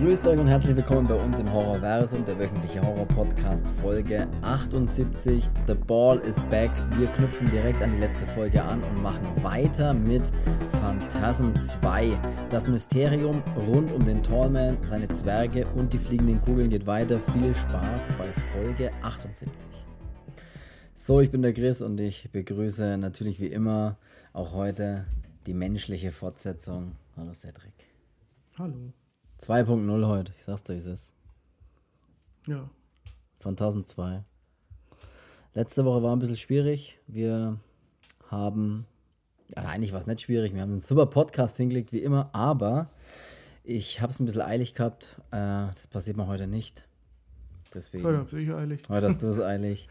Grüßt euch und herzlich willkommen bei uns im Horrorversum, der wöchentliche Horror-Podcast, Folge 78. The Ball is back. Wir knüpfen direkt an die letzte Folge an und machen weiter mit Phantasm 2. Das Mysterium rund um den Tallman, seine Zwerge und die fliegenden Kugeln geht weiter. Viel Spaß bei Folge 78. So, ich bin der Chris und ich begrüße natürlich wie immer auch heute die menschliche Fortsetzung. Hallo Cedric. Hallo. 2.0 heute, ich sag's dir, wie es ist. Ja. Phantasm 2. Letzte Woche war ein bisschen schwierig. Wir haben, ja, eigentlich war es nicht schwierig, wir haben einen super Podcast hingelegt, wie immer, aber ich habe es ein bisschen eilig gehabt. Äh, das passiert mir heute nicht. Deswegen. Heute hab's ich eilig. Heute hast du es eilig.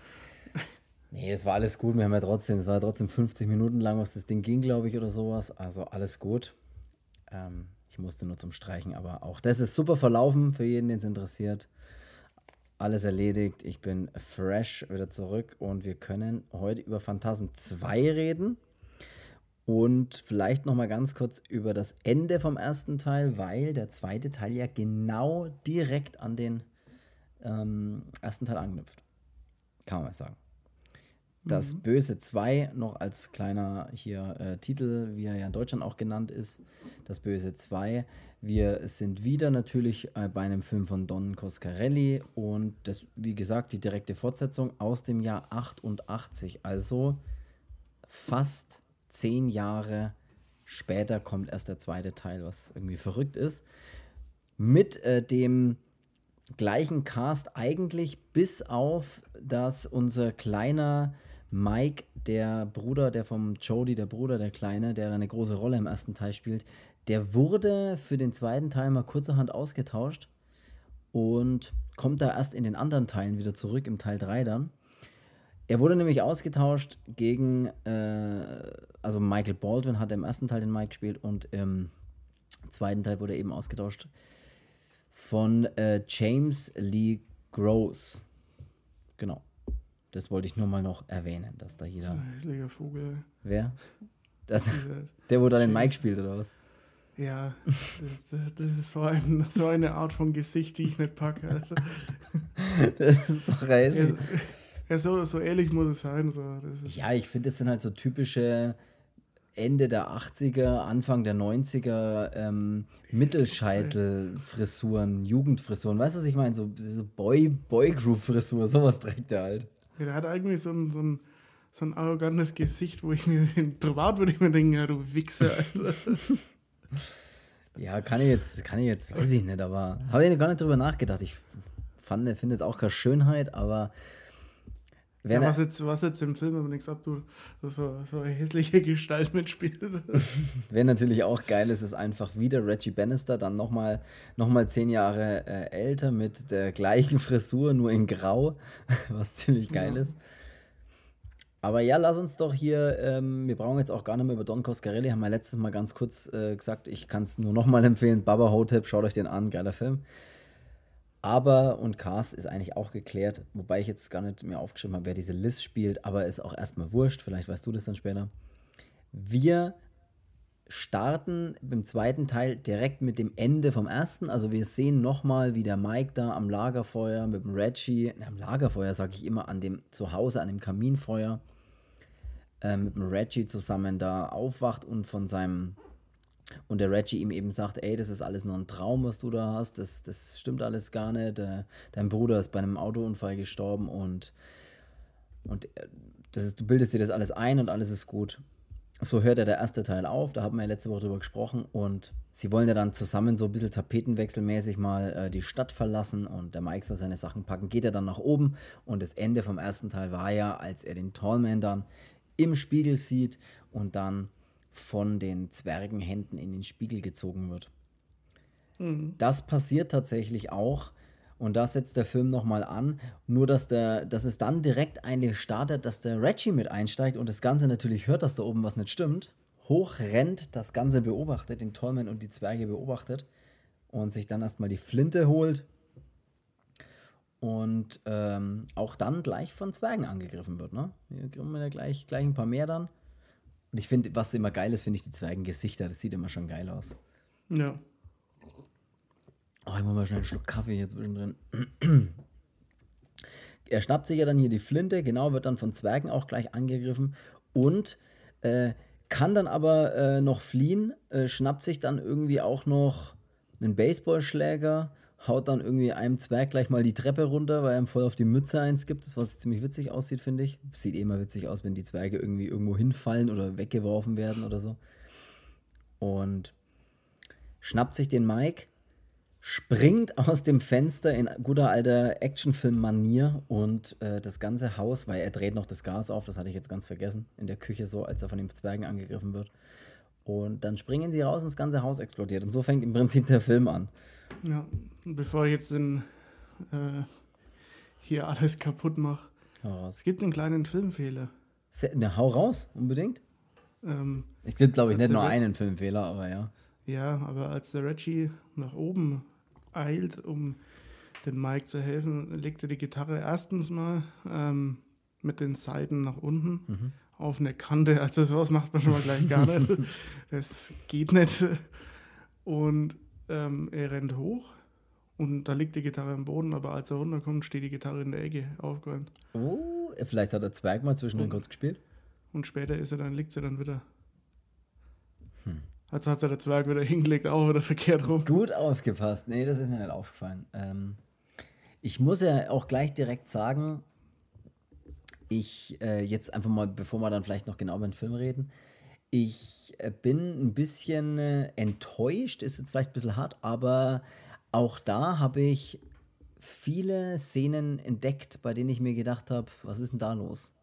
Nee, es war alles gut. Wir haben ja trotzdem, es war trotzdem 50 Minuten lang, was das Ding ging, glaube ich, oder sowas. Also alles gut. Ähm, musste nur zum Streichen, aber auch das ist super verlaufen für jeden, den es interessiert. Alles erledigt. Ich bin fresh wieder zurück und wir können heute über Phantasm 2 reden. Und vielleicht noch mal ganz kurz über das Ende vom ersten Teil, weil der zweite Teil ja genau direkt an den ähm, ersten Teil anknüpft. Kann man mal sagen. Das Mhm. Böse 2 noch als kleiner hier äh, Titel, wie er ja in Deutschland auch genannt ist. Das Böse 2. Wir sind wieder natürlich äh, bei einem Film von Don Coscarelli und das, wie gesagt, die direkte Fortsetzung aus dem Jahr 88. Also fast zehn Jahre später kommt erst der zweite Teil, was irgendwie verrückt ist. Mit äh, dem gleichen Cast eigentlich, bis auf, dass unser kleiner Mike, der Bruder, der vom Jody, der Bruder, der Kleine, der eine große Rolle im ersten Teil spielt, der wurde für den zweiten Teil mal kurzerhand ausgetauscht und kommt da erst in den anderen Teilen wieder zurück, im Teil 3 dann. Er wurde nämlich ausgetauscht gegen, äh, also Michael Baldwin hat im ersten Teil den Mike gespielt und im zweiten Teil wurde er eben ausgetauscht von äh, James Lee Gross. Genau. Das wollte ich nur mal noch erwähnen, dass da jeder. Hässlicher Vogel. Wer? Das, der, wo da den. Mike spielt, oder was? Ja, das, das- ist so, ein, so eine Art von Gesicht, die ich nicht packe. Also, Das ist doch hässlich. ja, so, so ehrlich muss es sein. So. Ja, ich finde, das sind halt so typische Ende der 80er, Anfang der 90er ähm, Mittelscheitel-Frisuren, Jugendfrisuren. Weißt du, was ich meine? So, so Boy, Boy-Group-Frisur, sowas trägt er halt. Der hat eigentlich so ein, so, ein, so ein arrogantes Gesicht, wo ich mir, privat würde ich mir denken, ja, du Wichser. Alter. Ja, kann ich jetzt, kann ich jetzt, weiß ich nicht, aber habe ich gar nicht drüber nachgedacht. Ich finde jetzt auch keine Schönheit, aber Ja, was, jetzt, was jetzt im Film aber nichts abtut, so, so eine hässliche Gestalt mitspielt. wer natürlich auch geil ist, ist einfach wieder Reggie Bannister, dann nochmal noch mal zehn Jahre äh, älter mit der gleichen Frisur, nur in Grau, was ziemlich geil Ja. ist. Aber ja, lass uns doch hier, ähm, wir brauchen jetzt auch gar nicht mehr über Don Coscarelli, haben wir letztes Mal ganz kurz äh, gesagt, ich kann es nur nochmal empfehlen, Baba Hotep, schaut euch den an, geiler Film. Aber und Cast ist eigentlich auch geklärt, wobei ich jetzt gar nicht mehr aufgeschrieben habe, wer diese Liz spielt, aber ist auch erstmal wurscht, vielleicht weißt du das dann später. Wir starten beim zweiten Teil direkt mit dem Ende vom ersten. Also wir sehen nochmal, wie der Mike da am Lagerfeuer mit dem Reggie, na, am Lagerfeuer sage ich immer, an dem Zuhause, an dem Kaminfeuer, äh, mit dem Reggie zusammen da aufwacht und von seinem und der Reggie ihm eben sagt, ey, das ist alles nur ein Traum, was du da hast, das, das stimmt alles gar nicht. Äh, dein Bruder ist bei einem Autounfall gestorben und, und äh, das ist, du bildest dir das alles ein und alles ist gut. So hört ja der erste Teil auf, da haben wir ja letzte Woche drüber gesprochen. Und sie wollen ja dann zusammen so ein bisschen tapetenwechselmäßig mal äh, die Stadt verlassen. Und der Mike soll seine Sachen packen, geht er dann nach oben. Und das Ende vom ersten Teil war ja, als er den Tallman dann im Spiegel sieht und dann von den Zwergenhänden in den Spiegel gezogen wird. Das passiert tatsächlich auch und da setzt der Film nochmal an, nur dass, der, dass es dann direkt eigentlich startet, dass der Reggie mit einsteigt und das Ganze natürlich hört, dass da oben was nicht stimmt, hochrennt, das Ganze beobachtet, den Tallman und die Zwerge beobachtet und sich dann erstmal die Flinte holt und ähm, auch dann gleich von Zwergen angegriffen wird. Ne? Hier kriegen wir ja gleich, gleich ein paar mehr dann. Und ich finde, was immer geil ist, finde ich die Zwergengesichter, das sieht immer schon geil aus. ja. Oh, ich muss mal schnell einen Schluck Kaffee hier zwischendrin. er schnappt sich ja dann hier die Flinte, genau, wird dann von Zwergen auch gleich angegriffen und äh, kann dann aber äh, noch fliehen, äh, schnappt sich dann irgendwie auch noch einen Baseballschläger, haut dann irgendwie einem Zwerg gleich mal die Treppe runter, weil er ihm voll auf die Mütze eins gibt, was ziemlich witzig aussieht, finde ich. Sieht eh mal witzig aus, wenn die Zwerge irgendwie irgendwo hinfallen oder weggeworfen werden oder so. Und schnappt sich den Mike, springt aus dem Fenster in guter alter Actionfilm-Manier und äh, das ganze Haus, weil er dreht noch das Gas auf, das hatte ich jetzt ganz vergessen, in der Küche so, als er von den Zwergen angegriffen wird. Und dann springen sie raus und das ganze Haus explodiert. Und so fängt im Prinzip der Film an. Ja, bevor ich jetzt den, äh, hier alles kaputt mache, es gibt einen kleinen Filmfehler. Ne, hau raus, unbedingt. Ähm, ich gibt, glaube ich, nicht nur einen Filmfehler, aber ja. Ja, aber als der Reggie nach oben eilt, um den Mike zu helfen, legt er die Gitarre erstens mal ähm, mit den Seiten nach unten mhm. auf eine Kante. Also sowas macht man schon mal gleich gar nicht. Das geht nicht. Und ähm, er rennt hoch und da liegt die Gitarre am Boden, aber als er runterkommt, steht die Gitarre in der Ecke aufgeräumt. Oh, vielleicht hat der Zwerg mal zwischendurch kurz gespielt. Und später ist er dann, liegt sie dann wieder. Hm. Also hat sich der Zwerg wieder hingelegt, auch wieder verkehrt rum. Gut aufgepasst. Nee, das ist mir nicht aufgefallen. Ähm, ich muss ja auch gleich direkt sagen, ich äh, jetzt einfach mal, bevor wir dann vielleicht noch genau über den Film reden, ich äh, bin ein bisschen äh, enttäuscht, ist jetzt vielleicht ein bisschen hart, aber auch da habe ich viele Szenen entdeckt, bei denen ich mir gedacht habe, was ist denn da los?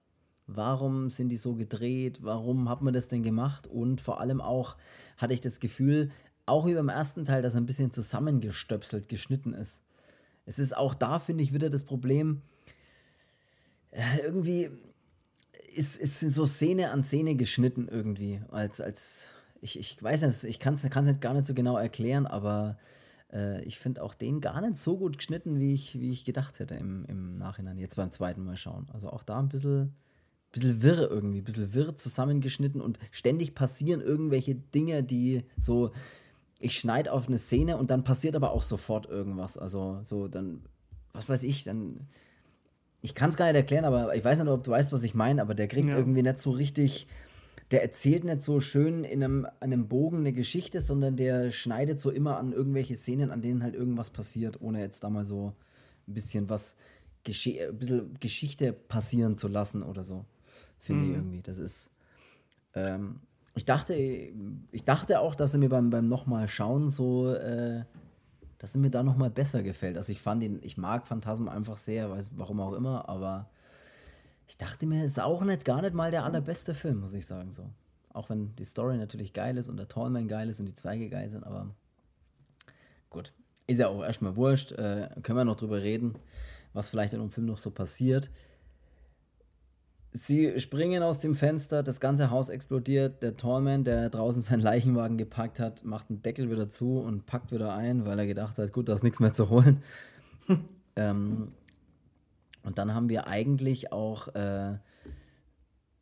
Warum sind die so gedreht? Warum hat man das denn gemacht? Und vor allem auch hatte ich das Gefühl, auch wie beim ersten Teil, dass er ein bisschen zusammengestöpselt, geschnitten ist. Es ist auch da, finde ich, wieder das Problem, äh, irgendwie ist, ist so Szene an Szene geschnitten irgendwie. Als, als ich, ich weiß nicht, ich kann es nicht gar nicht so genau erklären, aber äh, ich finde auch den gar nicht so gut geschnitten, wie ich, wie ich gedacht hätte im, im Nachhinein. Jetzt beim zweiten Mal schauen. Also auch da ein bisschen, bisschen wirr irgendwie, ein bisschen wirr zusammengeschnitten und ständig passieren irgendwelche Dinge, die so. Ich schneide auf eine Szene und dann passiert aber auch sofort irgendwas. Also so dann, was weiß ich, dann ich kann es gar nicht erklären, aber ich weiß nicht, ob du weißt, was ich meine, aber der kriegt ja. irgendwie nicht so richtig, der erzählt nicht so schön in einem, einem Bogen eine Geschichte, sondern der schneidet so immer an irgendwelche Szenen, an denen halt irgendwas passiert, ohne jetzt da mal so ein bisschen was, ein bisschen Geschichte passieren zu lassen oder so. Finde mhm. ich irgendwie. Das ist. Ähm, ich dachte, ich dachte auch, dass er mir beim, beim nochmal schauen so äh, dass er mir da nochmal besser gefällt. Also ich fand ihn, ich mag Phantasm einfach sehr, weiß warum auch immer, aber ich dachte mir, ist auch nicht, gar nicht mal der allerbeste Film, muss ich sagen so. Auch wenn die Story natürlich geil ist und der Tallman geil ist und die Zweige geil sind, aber gut. Ist ja auch erstmal wurscht. Äh, können wir noch drüber reden, was vielleicht in dem Film noch so passiert. Sie springen aus dem Fenster, das ganze Haus explodiert. Der Tallman, der draußen seinen Leichenwagen gepackt hat, macht den Deckel wieder zu und packt wieder ein, weil er gedacht hat, gut, da ist nichts mehr zu holen. ähm, und dann haben wir eigentlich auch äh,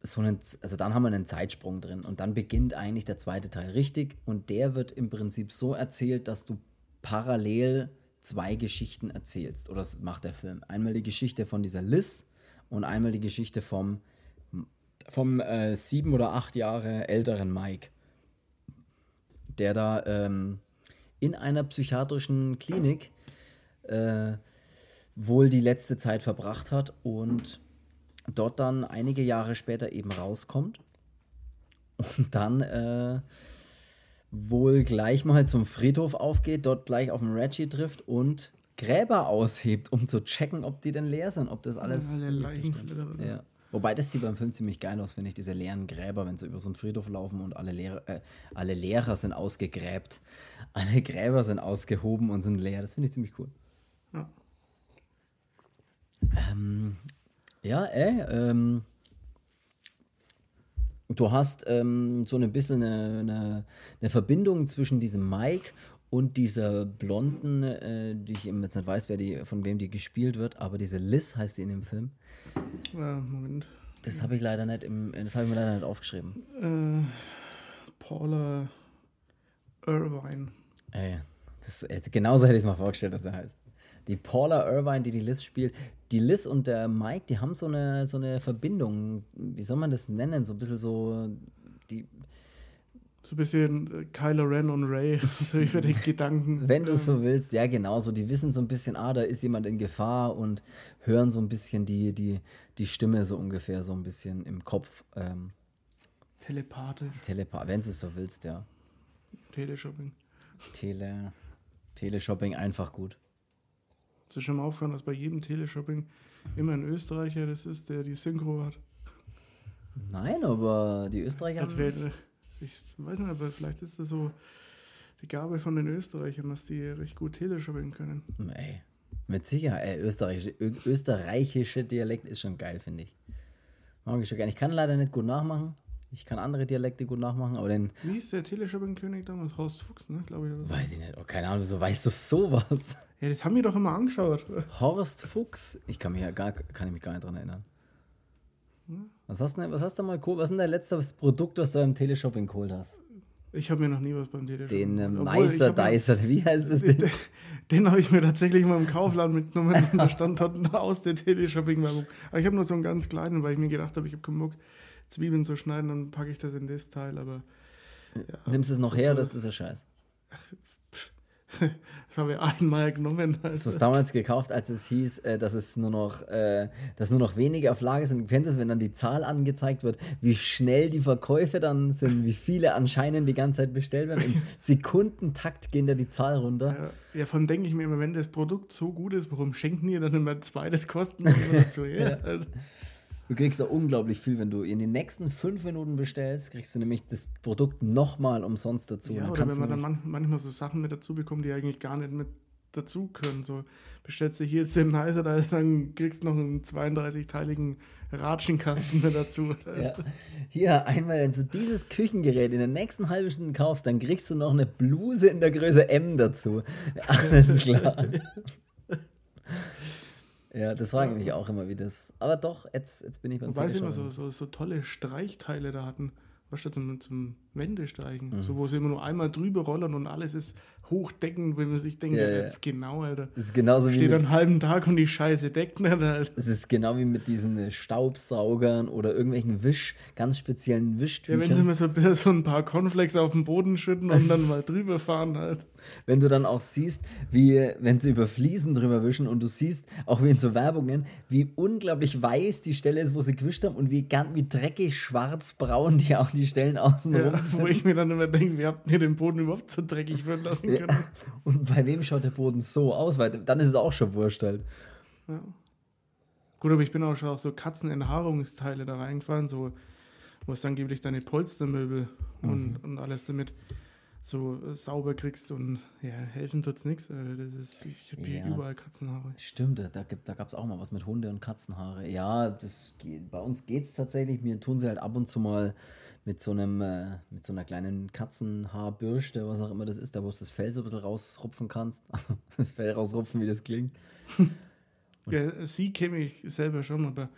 so einen, also dann haben wir einen Zeitsprung drin und dann beginnt eigentlich der zweite Teil richtig und der wird im Prinzip so erzählt, dass du parallel zwei Geschichten erzählst. Oder das macht der Film. Einmal die Geschichte von dieser Liz, und einmal die Geschichte vom, vom äh, sieben oder acht Jahre älteren Mike, der da ähm, in einer psychiatrischen Klinik äh, wohl die letzte Zeit verbracht hat und dort dann einige Jahre später eben rauskommt und dann äh, wohl gleich mal zum Friedhof aufgeht, dort gleich auf den Reggie trifft und Gräber aushebt, um zu checken, ob die denn leer sind, ob das alles. Ja, ja. Wobei das sieht beim Film ziemlich geil aus, finde ich, diese leeren Gräber, wenn sie über so einen Friedhof laufen und alle, Lehrer, äh, alle Lehrer sind ausgegräbt. Alle Gräber sind ausgehoben und sind leer. Das finde ich ziemlich cool. Ja. Ähm, ja, ey, ähm, du hast ähm, so ein bisschen eine, eine, eine Verbindung zwischen diesem Mike und dieser Blonden, äh, die ich eben jetzt nicht weiß, wer die, von wem die gespielt wird, aber diese Liz heißt die in dem Film. Ja, Moment. Das habe ich leider nicht im, das habe ich mir leider nicht aufgeschrieben. Äh, Paula Irvine. Ey, Das, äh, genauso hätte ich es mal vorgestellt, dass er heißt. Die Paula Irvine, die die Liz spielt. Die Liz und der Mike, die haben so eine, so eine Verbindung. Wie soll man das nennen? So ein bisschen so. Die, so ein bisschen äh, Kylo Ren und Ray, so über den Gedanken. Wenn du es so willst, ja, genau. So, die wissen so ein bisschen, ah, da ist jemand in Gefahr und hören so ein bisschen die, die, die Stimme so ungefähr so ein bisschen im Kopf. Ähm, Telepathisch. Telepa wenn du es so willst, ja. Teleshopping. Tele, Teleshopping einfach gut. Hast du schon mal aufgehört, dass bei jedem Teleshopping immer ein Österreicher das ist, der die Synchro hat? Nein, aber die Österreicher. Als wär, ich weiß nicht, aber vielleicht ist das so die Gabe von den Österreichern, dass die recht gut Teleshopping können. Ey, mit Sicherheit. Ey, österreichische, österreichische Dialekt ist schon geil, finde ich. Mag ich schon gerne. Ich kann leider nicht gut nachmachen. Ich kann andere Dialekte gut nachmachen, aber den. Wie ist der Teleshopping-König damals? Horst Fuchs, ne? Glaube ich. Weiß ich nicht. Oh, keine Ahnung, wieso weißt du sowas? Ja, das haben wir doch immer angeschaut. Horst Fuchs? Ich kann mich ja gar, kann ich mich gar nicht dran erinnern. Hm? Was hast, du, was hast du mal geholt? Was ist denn dein letztes Produkt, das du im Teleshopping geholt hast? Ich habe mir noch nie was beim Teleshopping Den äh, Meister Dicer, wie heißt das denn? Den, den habe ich mir tatsächlich mal im Kaufladen mitgenommen und da stand dort aus der Teleshopping-Werbung. Aber ich habe nur so einen ganz kleinen, weil ich mir gedacht habe, ich habe keinen Bock, Zwiebeln zu schneiden, dann packe ich das in das Teil, aber. Ja, Nimmst du es noch so her, das ist ja scheiße. Ach, Das habe ich einmal genommen. Also. Hast du es damals gekauft, als es hieß, äh, dass es nur noch, äh, dass nur noch wenige auf Lage sind? Kennst du es, wenn dann die Zahl angezeigt wird, wie schnell die Verkäufe dann sind, wie viele anscheinend die ganze Zeit bestellt werden? Im Sekundentakt gehen da die Zahl runter. Ja, ja von denke ich mir immer, wenn das Produkt so gut ist, warum schenken die dann immer zweites Kosten dazu her? ja. Du kriegst auch unglaublich viel, wenn du in den nächsten fünf Minuten bestellst, kriegst du nämlich das Produkt nochmal umsonst dazu. Ja, oder wenn man dann man manchmal so Sachen mit dazu bekommt, die eigentlich gar nicht mit dazu können. So bestellst du hier jetzt den Nicer, dann kriegst du noch einen 32-teiligen Ratschenkasten mit dazu. ja. Hier, einmal, wenn du dieses Küchengerät in der nächsten halben Stunde kaufst, dann kriegst du noch eine Bluse in der Größe M dazu. Alles klar. Ja, das frage ich mich auch immer, wie das. Aber doch, jetzt, jetzt bin ich beim Wobei sie immer so, so, so tolle Streichteile da hatten. Was statt zum, zum Wendestreichen. Mhm. So, wo sie immer nur einmal drüber rollern und alles ist hochdeckend, wenn man sich denkt, ja, ja. genau, Alter. Das ist genauso Steht wie. einen halben Tag und die Scheiße deckt nicht, Alter. Es ist genau wie mit diesen äh, Staubsaugern oder irgendwelchen Wisch, ganz speziellen Wischtüchern. Ja, wenn sie mir so, so ein paar Cornflakes auf den Boden schütten und dann mal drüber fahren halt. Wenn du dann auch siehst, wie, wenn sie über Fliesen drüber wischen und du siehst, auch wie in so Werbungen, wie unglaublich weiß die Stelle ist, wo sie gewischt haben und wie, wie dreckig schwarz-braun die auch die Stellen außen ja, sind. Wo ich mir dann immer denke, wie habt ihr den Boden überhaupt so dreckig werden lassen können? Ja. Und bei wem schaut der Boden so aus? Weil dann ist es auch schon wurscht halt. Ja. Gut, aber ich bin auch schon auf so Katzenenthaarungsteile da reingefahren, so, wo es angeblich deine Polstermöbel mhm. und, und alles damit so sauber kriegst und ja, helfen tut's nichts. Das ist ich habe ja, überall Katzenhaare. Stimmt, da, da gab es auch mal was mit Hunde und Katzenhaare. Ja, das bei uns geht es tatsächlich. Mir tun sie halt ab und zu mal mit so einem, äh, mit so einer kleinen Katzenhaarbürste, was auch immer das ist, da wo du das Fell so ein bisschen rausrupfen kannst. das Fell rausrupfen, wie das klingt. ja, sie kenne ich selber schon, aber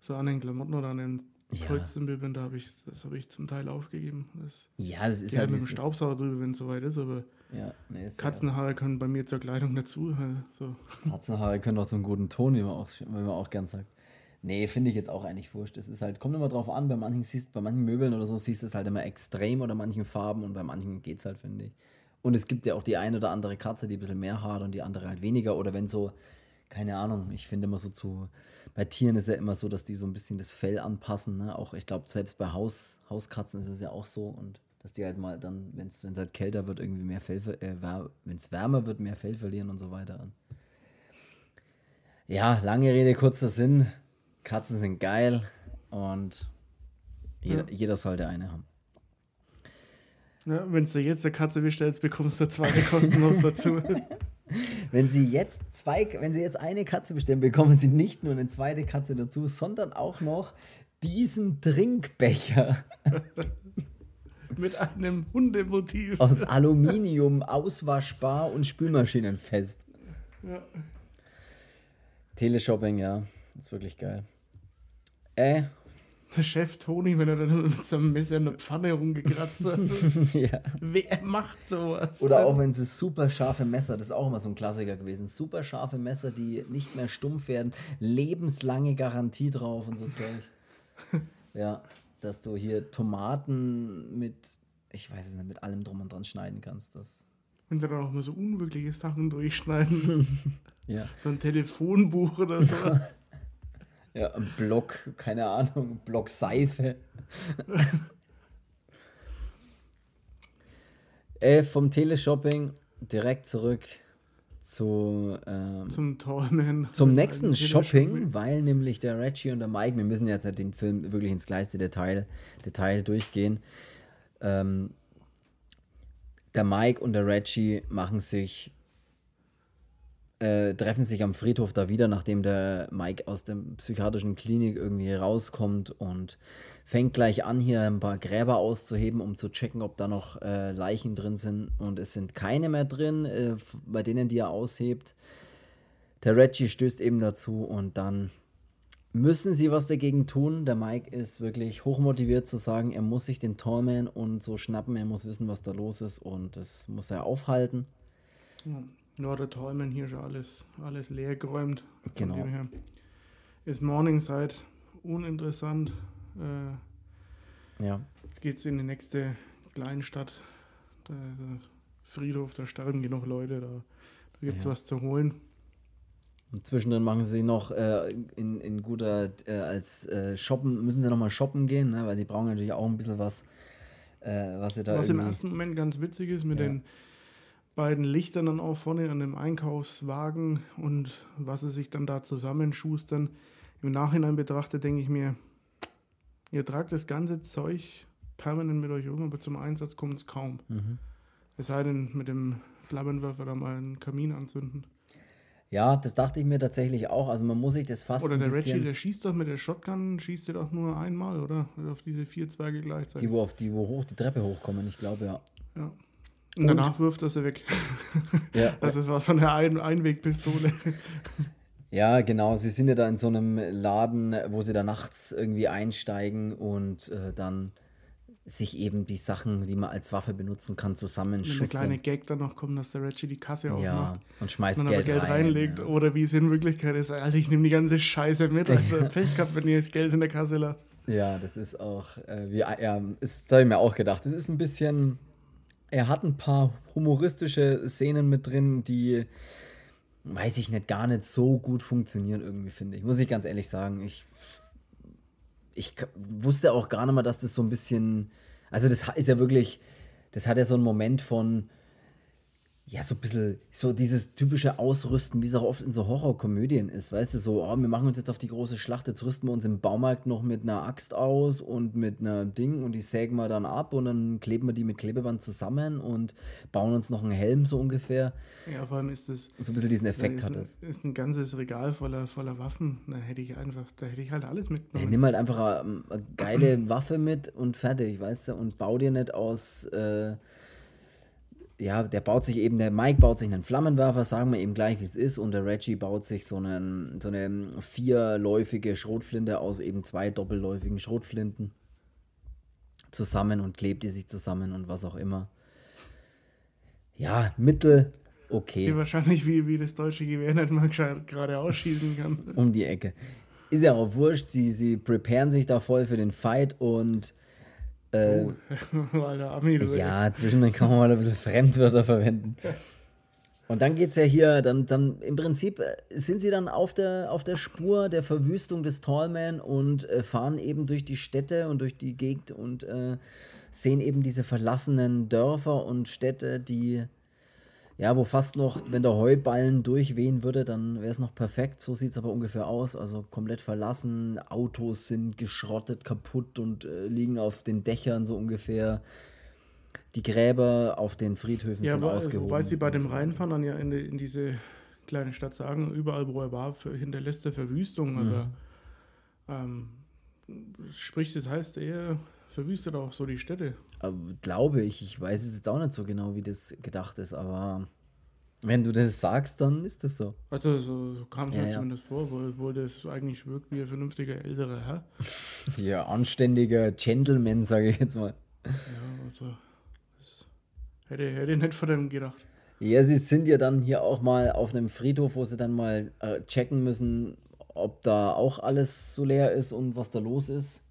so an den Klamotten oder an den ja. Holzmöbeln, da habe ich, das habe ich zum Teil aufgegeben. Das, ja, das ist ja halt mit dem Staubsauger drüber, wenn es soweit ist, aber ja, nee, Katzenhaare können bei mir zur Kleidung dazu. So. Katzenhaare können auch zum guten Ton, wie man auch, wie man auch gern sagt. Nee, finde ich jetzt auch eigentlich wurscht. Es ist halt, kommt immer drauf an, bei manchen siehst, bei manchen Möbeln oder so siehst du es halt immer extrem oder manchen Farben und bei manchen geht es halt, finde ich. Und es gibt ja auch die eine oder andere Katze, die ein bisschen mehr hat und die andere halt weniger. Oder wenn so, keine Ahnung, ich finde immer so zu, bei Tieren ist ja immer so, dass die so ein bisschen das Fell anpassen. Ne? Auch, ich glaube, selbst bei Haus, Hauskatzen ist es ja auch so. Und dass die halt mal dann, wenn es halt kälter wird, irgendwie mehr Fell, äh, wenn es wärmer wird, mehr Fell verlieren und so weiter. Ja, lange Rede, kurzer Sinn. Katzen sind geil und jeder, ja. jeder sollte eine haben. Ja, wenn du jetzt eine Katze bestellst, bekommst du zwei kostenlos dazu. wenn sie jetzt zwei, wenn sie jetzt eine Katze bestellen, bekommen sie nicht nur eine zweite Katze dazu, sondern auch noch diesen Trinkbecher. Mit einem Hundemotiv. Aus Aluminium, auswaschbar und spülmaschinenfest. Ja. Teleshopping, ja. ist wirklich geil. Äh, der Chef Toni, wenn er dann mit seinem Messer in der Pfanne rumgekratzt hat. ja. Wer macht sowas? Oder auch wenn sie super scharfe Messer, das ist auch immer so ein Klassiker gewesen, super scharfe Messer, die nicht mehr stumpf werden, lebenslange Garantie drauf und so Zeug. ja, dass du hier Tomaten mit, ich weiß es nicht, mit allem drum und dran schneiden kannst. Das wenn sie dann auch mal so unwirkliche Sachen durchschneiden. ja. So ein Telefonbuch oder so. Ja, ein Block, keine Ahnung, Block Seife. äh, vom Teleshopping direkt zurück zu, ähm, zum Tormen. Zum nächsten Shopping, weil nämlich der Reggie und der Mike, wir müssen jetzt den Film wirklich ins kleinste Detail, Detail durchgehen. Ähm, der Mike und der Reggie machen sich äh, treffen sich am Friedhof da wieder, nachdem der Mike aus der psychiatrischen Klinik irgendwie rauskommt und fängt gleich an, hier ein paar Gräber auszuheben, um zu checken, ob da noch äh, Leichen drin sind. Und es sind keine mehr drin, äh, bei denen, die er aushebt. Der Reggie stößt eben dazu und dann müssen sie was dagegen tun. Der Mike ist wirklich hochmotiviert zu sagen, er muss sich den Torman und so schnappen, er muss wissen, was da los ist und das muss er aufhalten. Ja. Ja, der Tallman hier schon alles, alles leer geräumt. Genau. Ist Morningside uninteressant. Äh, ja. Jetzt geht es in die nächste Kleinstadt. Der, der Friedhof, da sterben genug Leute, da, da gibt es ja. was zu holen. Und zwischendrin machen sie noch äh, in, in guter, äh, als äh, Shoppen, müssen sie nochmal shoppen gehen, ne? weil sie brauchen natürlich auch ein bisschen was, äh, was sie da Was im ersten Moment ganz witzig ist mit ja. den beiden Lichtern dann auch vorne an dem Einkaufswagen und was sie sich dann da zusammenschustern. Im Nachhinein betrachtet denke ich mir, ihr tragt das ganze Zeug permanent mit euch um, aber zum Einsatz kommt es kaum. Mhm. Es sei denn, mit dem Flammenwerfer da mal einen Kamin anzünden. Ja, das dachte ich mir tatsächlich auch. Also man muss sich das fast. Oder der Reggie, der schießt doch mit der Shotgun, schießt er doch nur einmal, oder? Auf diese vier Zwerge gleichzeitig. Die, wo auf die, wo hoch die Treppe hochkommen, ich glaube, ja. Ja. Und, danach wirft er sie weg. Ja. Also es war so eine Ein Einwegpistole. Ja, genau. Sie sind ja da in so einem Laden, wo sie da nachts irgendwie einsteigen und äh, dann sich eben die Sachen, die man als Waffe benutzen kann, zusammenschustern. Wenn eine kleine Gag dann noch kommt, dass der Reggie die Kasse aufmacht. Ja, und schmeißt und Geld, Geld rein, reinlegt. Ja. Oder wie es in Wirklichkeit ist, Alter, ich nehme die ganze Scheiße mit. Also Pech gehabt, wenn ihr das Geld in der Kasse lasst. Ja, das ist auch, äh, wie, ja, das habe ich mir auch gedacht. Das ist ein bisschen er hat ein paar humoristische Szenen mit drin, die, weiß ich nicht, gar nicht so gut funktionieren irgendwie, finde ich. Muss ich ganz ehrlich sagen. Ich, ich wusste auch gar nicht mal, dass das so ein bisschen, also das ist ja wirklich, das hat ja so einen Moment von, ja, so ein bisschen, so dieses typische Ausrüsten, wie es auch oft in so Horrorkomödien ist, weißt du, so, oh, wir machen uns jetzt auf die große Schlacht, jetzt rüsten wir uns im Baumarkt noch mit einer Axt aus und mit einer Ding und die sägen wir dann ab und dann kleben wir die mit Klebeband zusammen und bauen uns noch einen Helm so ungefähr. Ja, vor allem ist das. So ein bisschen diesen Effekt hat es. Ist ein ganzes Regal voller, voller Waffen, da hätte ich einfach, da hätte ich halt alles mitgenommen. Ja, nimm halt einfach eine, eine geile Waffe mit und fertig, weißt du, und bau dir nicht aus. Äh, ja, der baut sich eben, der Mike baut sich einen Flammenwerfer, sagen wir eben gleich, wie es ist, und der Reggie baut sich so, einen, so eine vierläufige Schrotflinte aus eben zwei doppelläufigen Schrotflinten zusammen und klebt die sich zusammen und was auch immer. Ja, Mittel, okay. Wie wahrscheinlich wie, wie das deutsche Gewehr nicht mal gerade ausschießen kann. Um die Ecke. Ist ja auch wurscht, sie, sie preparen sich da voll für den Fight und äh, oh, Alter, Ami, ja, zwischendurch kann man mal ein bisschen Fremdwörter verwenden. Und dann geht es ja hier, dann, dann im Prinzip äh, sind sie dann auf der, auf der Spur der Verwüstung des Tallman und äh, fahren eben durch die Städte und durch die Gegend und äh, sehen eben diese verlassenen Dörfer und Städte, die ja, wo fast noch, wenn der Heuballen durchwehen würde, dann wäre es noch perfekt. So sieht es aber ungefähr aus. Also komplett verlassen. Autos sind geschrottet, kaputt und äh, liegen auf den Dächern so ungefähr. Die Gräber auf den Friedhöfen ja, sind war, ausgehoben. Wobei sie bei dem Reinfahren dann ja in, in, diese kleine Stadt sagen, überall wo er war, hinterlässt er Verwüstung. Mhm. Also, ähm, sprich, das heißt, er verwüstet auch so die Städte. Aber, glaube ich. Ich weiß es jetzt auch nicht so genau, wie das gedacht ist, aber Wenn du das sagst, dann ist das so. Also so, kam es Ja, mir ja. zumindest vor, wo, wo das eigentlich wirkt wie ein vernünftiger älterer Herr. Ja, anständiger Gentleman, sage ich jetzt mal. Ja, also das hätte, hätte ich nicht von dem gedacht. Ja, sie sind ja dann hier auch mal auf einem Friedhof, wo sie dann mal äh, checken müssen, ob da auch alles so leer ist und was da los ist.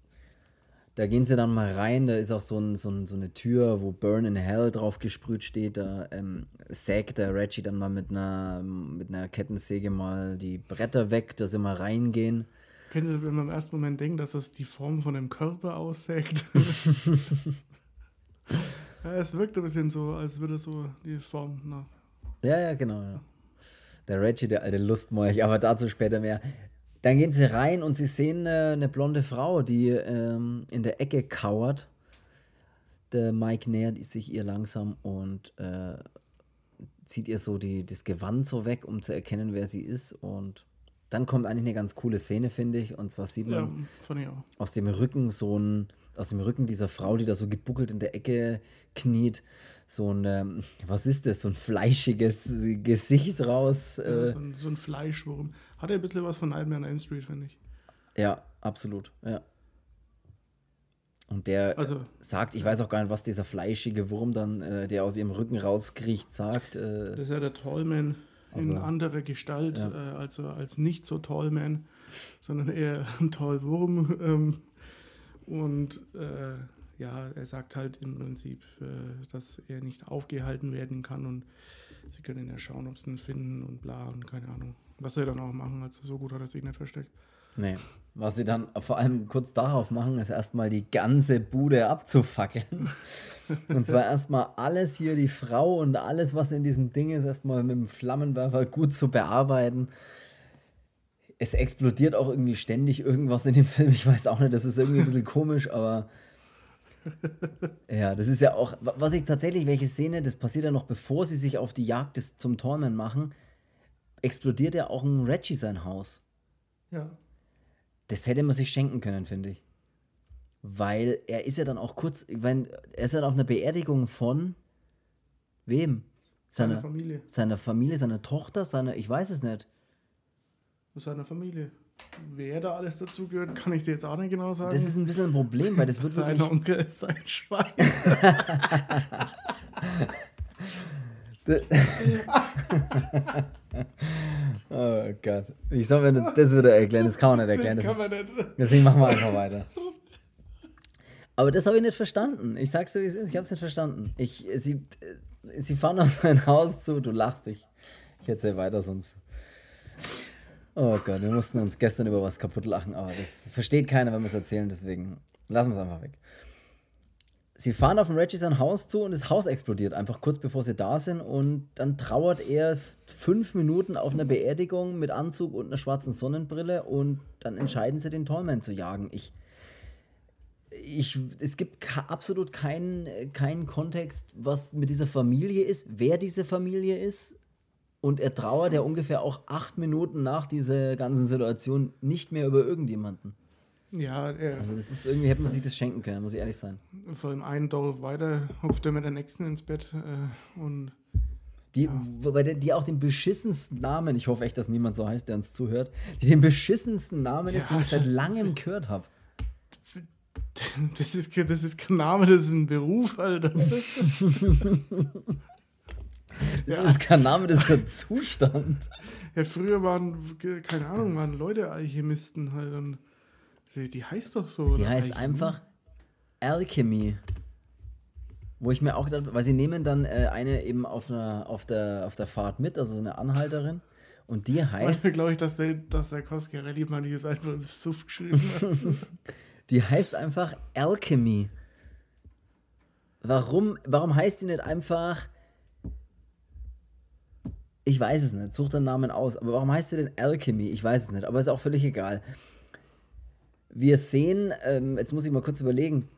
Da gehen sie dann mal rein, da ist auch so, ein, so, ein, so eine Tür, wo Burn in Hell drauf gesprüht steht. Da ähm, sägt der Reggie dann mal mit einer, mit einer Kettensäge mal die Bretter weg, dass sie mal reingehen. Kennen Sie, wenn man im ersten Moment denkt, dass das die Form von dem Körper aussägt? ja, es wirkt ein bisschen so, als würde so die Form nach. Ja, ja, genau. Ja. Der Reggie, der alte Lustmolch, aber dazu später mehr. Dann gehen sie rein und sie sehen äh, eine blonde Frau, die ähm, in der Ecke kauert. Der Mike nähert sich ihr langsam und äh, zieht ihr so die, das Gewand so weg, um zu erkennen, wer sie ist. Und dann kommt eigentlich eine ganz coole Szene, finde ich. Und zwar sieht man Ja, aus dem Rücken so ein, aus dem Rücken dieser Frau, die da so gebuckelt in der Ecke kniet, so ein, ähm, was ist das, so ein fleischiges Gesicht raus. Ja, Äh, so, ein, so ein Fleischwurm. Hat er ein bisschen was von Nightmare on Elm Street, finde ich. ja, absolut, ja. Und der Also, sagt, ich weiß auch gar nicht, was dieser fleischige Wurm dann, äh, der aus ihrem Rücken rauskriecht, sagt. Äh, das ist ja der Tallman in Aber- anderer Gestalt, Ja. äh, also als nicht so Tallman, sondern eher ein Tallwurm. Ähm, und äh, ja, er sagt halt im Prinzip, äh, dass er nicht aufgehalten werden kann und sie können ja schauen, ob sie ihn finden und bla und keine Ahnung. Was sie dann auch machen, also so gut hat er sich nicht versteckt. nee. Was sie dann vor allem kurz darauf machen, ist erstmal die ganze Bude abzufackeln. Und zwar erstmal alles hier, die Frau und alles, was in diesem Ding ist, erstmal mit dem Flammenwerfer gut zu bearbeiten. Es explodiert auch irgendwie ständig irgendwas in dem Film. Ich weiß auch nicht, das ist irgendwie ein bisschen komisch, aber. Ja, das ist ja auch, wa- was ich tatsächlich, welche Szene, das passiert ja noch bevor sie sich auf die Jagd des, zum Tormen machen, explodiert ja auch ein Reggie sein Haus. Ja. Das hätte man sich schenken können, finde ich. Weil er ist ja dann auch kurz, ich mein, er ist ja auf einer Beerdigung von wem? Seine Seiner, Familie. seiner Familie, seiner Tochter, seiner, ich weiß es nicht. Seiner Familie. Wer da alles dazugehört, kann ich dir jetzt auch nicht genau sagen. Das ist ein bisschen ein Problem, weil das wird wirklich. Sein Onkel ist sein Schwein. Oh Gott. Wie soll man das, das wieder erklären? Das kann man nicht erklären. Das kann man nicht. deswegen machen wir einfach weiter. Aber das habe ich nicht verstanden. Ich sag's dir, wie es ist. Ich habe es nicht verstanden. Ich, sie, sie fahren auf sein Haus zu. Du lachst dich. Ich erzähl weiter sonst. Oh Gott, wir mussten uns gestern über was kaputt lachen, aber das versteht keiner, wenn wir es erzählen, deswegen lassen wir es einfach weg. Sie fahren auf dem Reggie sein Haus zu und das Haus explodiert einfach kurz bevor sie da sind und dann trauert er fünf Minuten auf einer Beerdigung mit Anzug und einer schwarzen Sonnenbrille und dann entscheiden sie den Tallman zu jagen. Ich, ich, es gibt absolut keinen, keinen Kontext, was mit dieser Familie ist, wer diese Familie ist. Und er trauert ja ungefähr auch acht Minuten nach dieser ganzen Situation nicht mehr über irgendjemanden. Ja, er, Also das ist irgendwie, hätte man sich das schenken können, muss ich ehrlich sein. vor allem einen Dorf weiter hupft er mit der nächsten ins Bett äh, und Die, wobei der, die auch den beschissensten Namen, ich hoffe echt, dass niemand so heißt, der uns zuhört, die den beschissensten Namen ist, Ja, den ich seit langem gehört habe. das ist, das ist kein Name, das ist ein Beruf, Alter. Das ist kein Name, das ist ein Zustand. Ja, früher waren, keine Ahnung, waren Leute Alchemisten halt und die, heißt doch so. Die heißt Alchemie? einfach Alchemy. Wo ich mir auch gedacht weil sie nehmen dann äh, eine eben auf, einer, auf, der, auf der Fahrt mit, also so eine Anhalterin. Und die heißt, Weißt glaube ich, dass der, dass der Coscarelli mal dieses einfach im Suff geschrieben hat. die heißt einfach Alchemy. Warum, warum heißt die nicht einfach. Ich weiß es nicht, such den Namen aus, aber warum heißt sie denn Alchemy? Ich weiß es nicht, aber ist auch völlig egal. Wir sehen, ähm, jetzt muss ich mal kurz überlegen.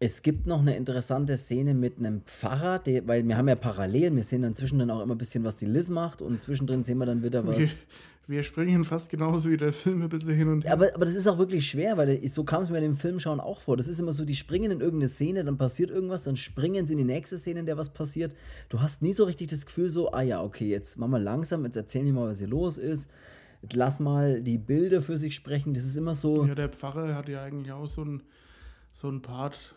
Es gibt noch eine interessante Szene mit einem Pfarrer, der, weil wir haben ja parallel, wir sehen dann zwischendrin auch immer ein bisschen, was die Liz macht und zwischendrin sehen wir dann wieder was. Wir, springen fast genauso wie der Film ein bisschen hin und her. Aber, aber das ist auch wirklich schwer, weil so kam es mir in dem Film schauen auch vor. Das ist immer so, die springen in irgendeine Szene, dann passiert irgendwas, dann springen sie in die nächste Szene, in der was passiert. Du hast nie so richtig das Gefühl so, ah ja, okay, jetzt machen wir langsam, jetzt erzählen die mal, was hier los ist. Jetzt lass mal die Bilder für sich sprechen. Das ist immer so. Ja, der Pfarrer hat ja eigentlich auch so ein, so ein Part